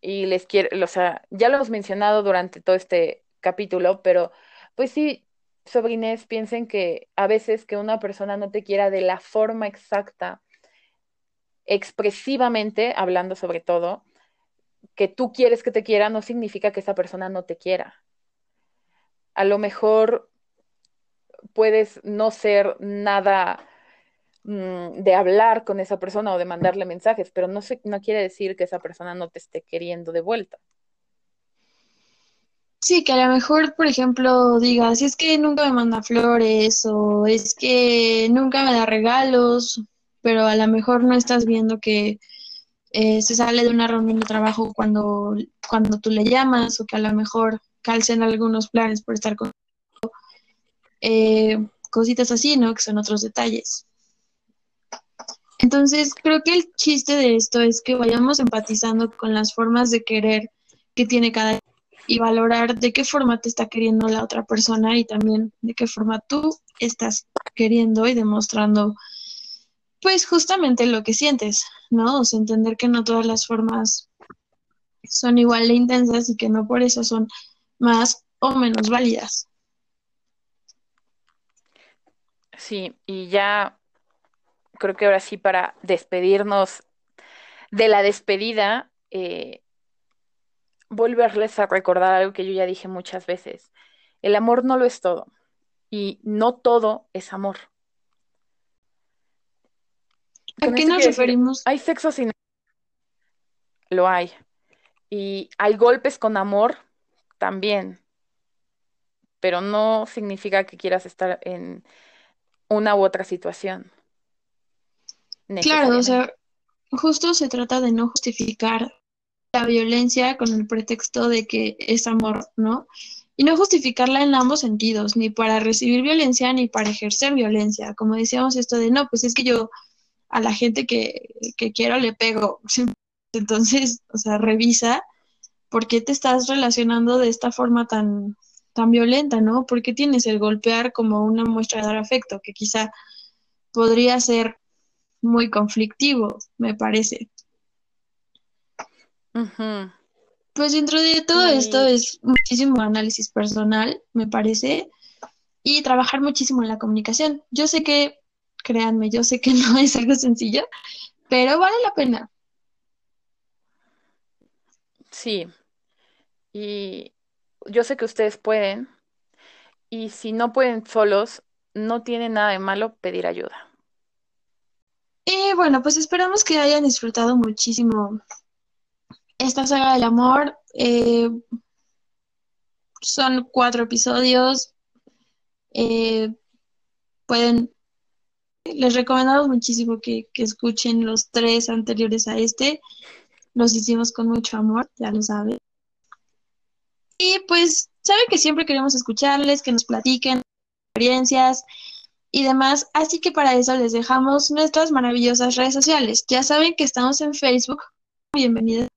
y les quiero, o sea, ya lo hemos mencionado durante todo este capítulo, pero pues sí, sobrines, piensen que a veces que una persona no te quiera de la forma exacta, expresivamente, hablando sobre todo, que tú quieres que te quiera, no significa que esa persona no te quiera. A lo mejor puedes no ser nada de hablar con esa persona o de mandarle mensajes, pero no, se, no quiere decir que esa persona no te esté queriendo de vuelta. Sí, que a lo mejor, por ejemplo, digas, es que nunca me manda flores o es que nunca me da regalos, pero a lo mejor no estás viendo que eh, se sale de una reunión de trabajo cuando, cuando tú le llamas o que a lo mejor calcen algunos planes por estar con eh, cositas así, ¿no? Que son otros detalles. Entonces, creo que el chiste de esto es que vayamos empatizando con las formas de querer que tiene cada y valorar de qué forma te está queriendo la otra persona y también de qué forma tú estás queriendo y demostrando pues justamente lo que sientes, ¿no? O sea, entender que no todas las formas son igual de intensas y que no por eso son más o menos válidas. Sí, y ya creo que ahora sí para despedirnos de la despedida, eh, volverles a recordar algo que yo ya dije muchas veces. El amor no lo es todo y no todo es amor. ¿A qué nos referimos? Hay sexo sin... Lo hay. Y hay golpes con amor también, pero no significa que quieras estar en una u otra situación. Claro, o sea, justo se trata de no justificar la violencia con el pretexto de que es amor, ¿no? Y no justificarla en ambos sentidos, ni para recibir violencia ni para ejercer violencia. Como decíamos esto de, no, pues es que yo a la gente que, que quiero le pego. Entonces, o sea, revisa por qué te estás relacionando de esta forma tan, tan violenta, ¿no? ¿Por qué tienes el golpear como una muestra de dar afecto, que quizá podría ser muy conflictivo, me parece. Pues dentro de todo esto es muchísimo análisis personal, me parece, y trabajar muchísimo en la comunicación. Yo sé que, créanme, yo sé que no es algo sencillo, pero vale la pena. Sí, y yo sé que ustedes pueden, y si no pueden solos, no tiene nada de malo pedir ayuda. Y bueno, pues esperamos que hayan disfrutado muchísimo esta saga del amor. Eh, son cuatro episodios. Eh, pueden, les recomendamos muchísimo que, escuchen los tres anteriores a este. Los hicimos con mucho amor, ya lo saben. Y pues, saben que siempre queremos escucharles, que nos platiquen experiencias y demás. Así que para eso les dejamos nuestras maravillosas redes sociales. Ya saben que estamos en Facebook. Bienvenidos.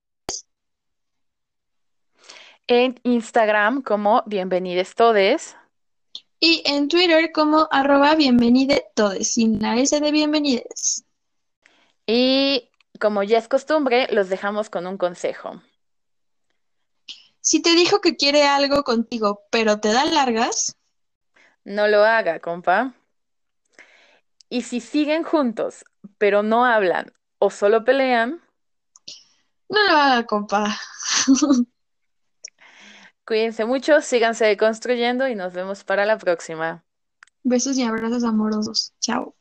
En Instagram como Bienvenides Todes. Y en Twitter como arroba bienvenide todes, sin la S de bienvenides. Y como ya es costumbre, los dejamos con un consejo. Si te dijo que quiere algo contigo, pero te da largas. No lo haga, compa. Y si siguen juntos, pero no hablan o solo pelean. No lo haga, compa. Cuídense mucho, síganse construyendo y nos vemos para la próxima. Besos y abrazos amorosos. Chao.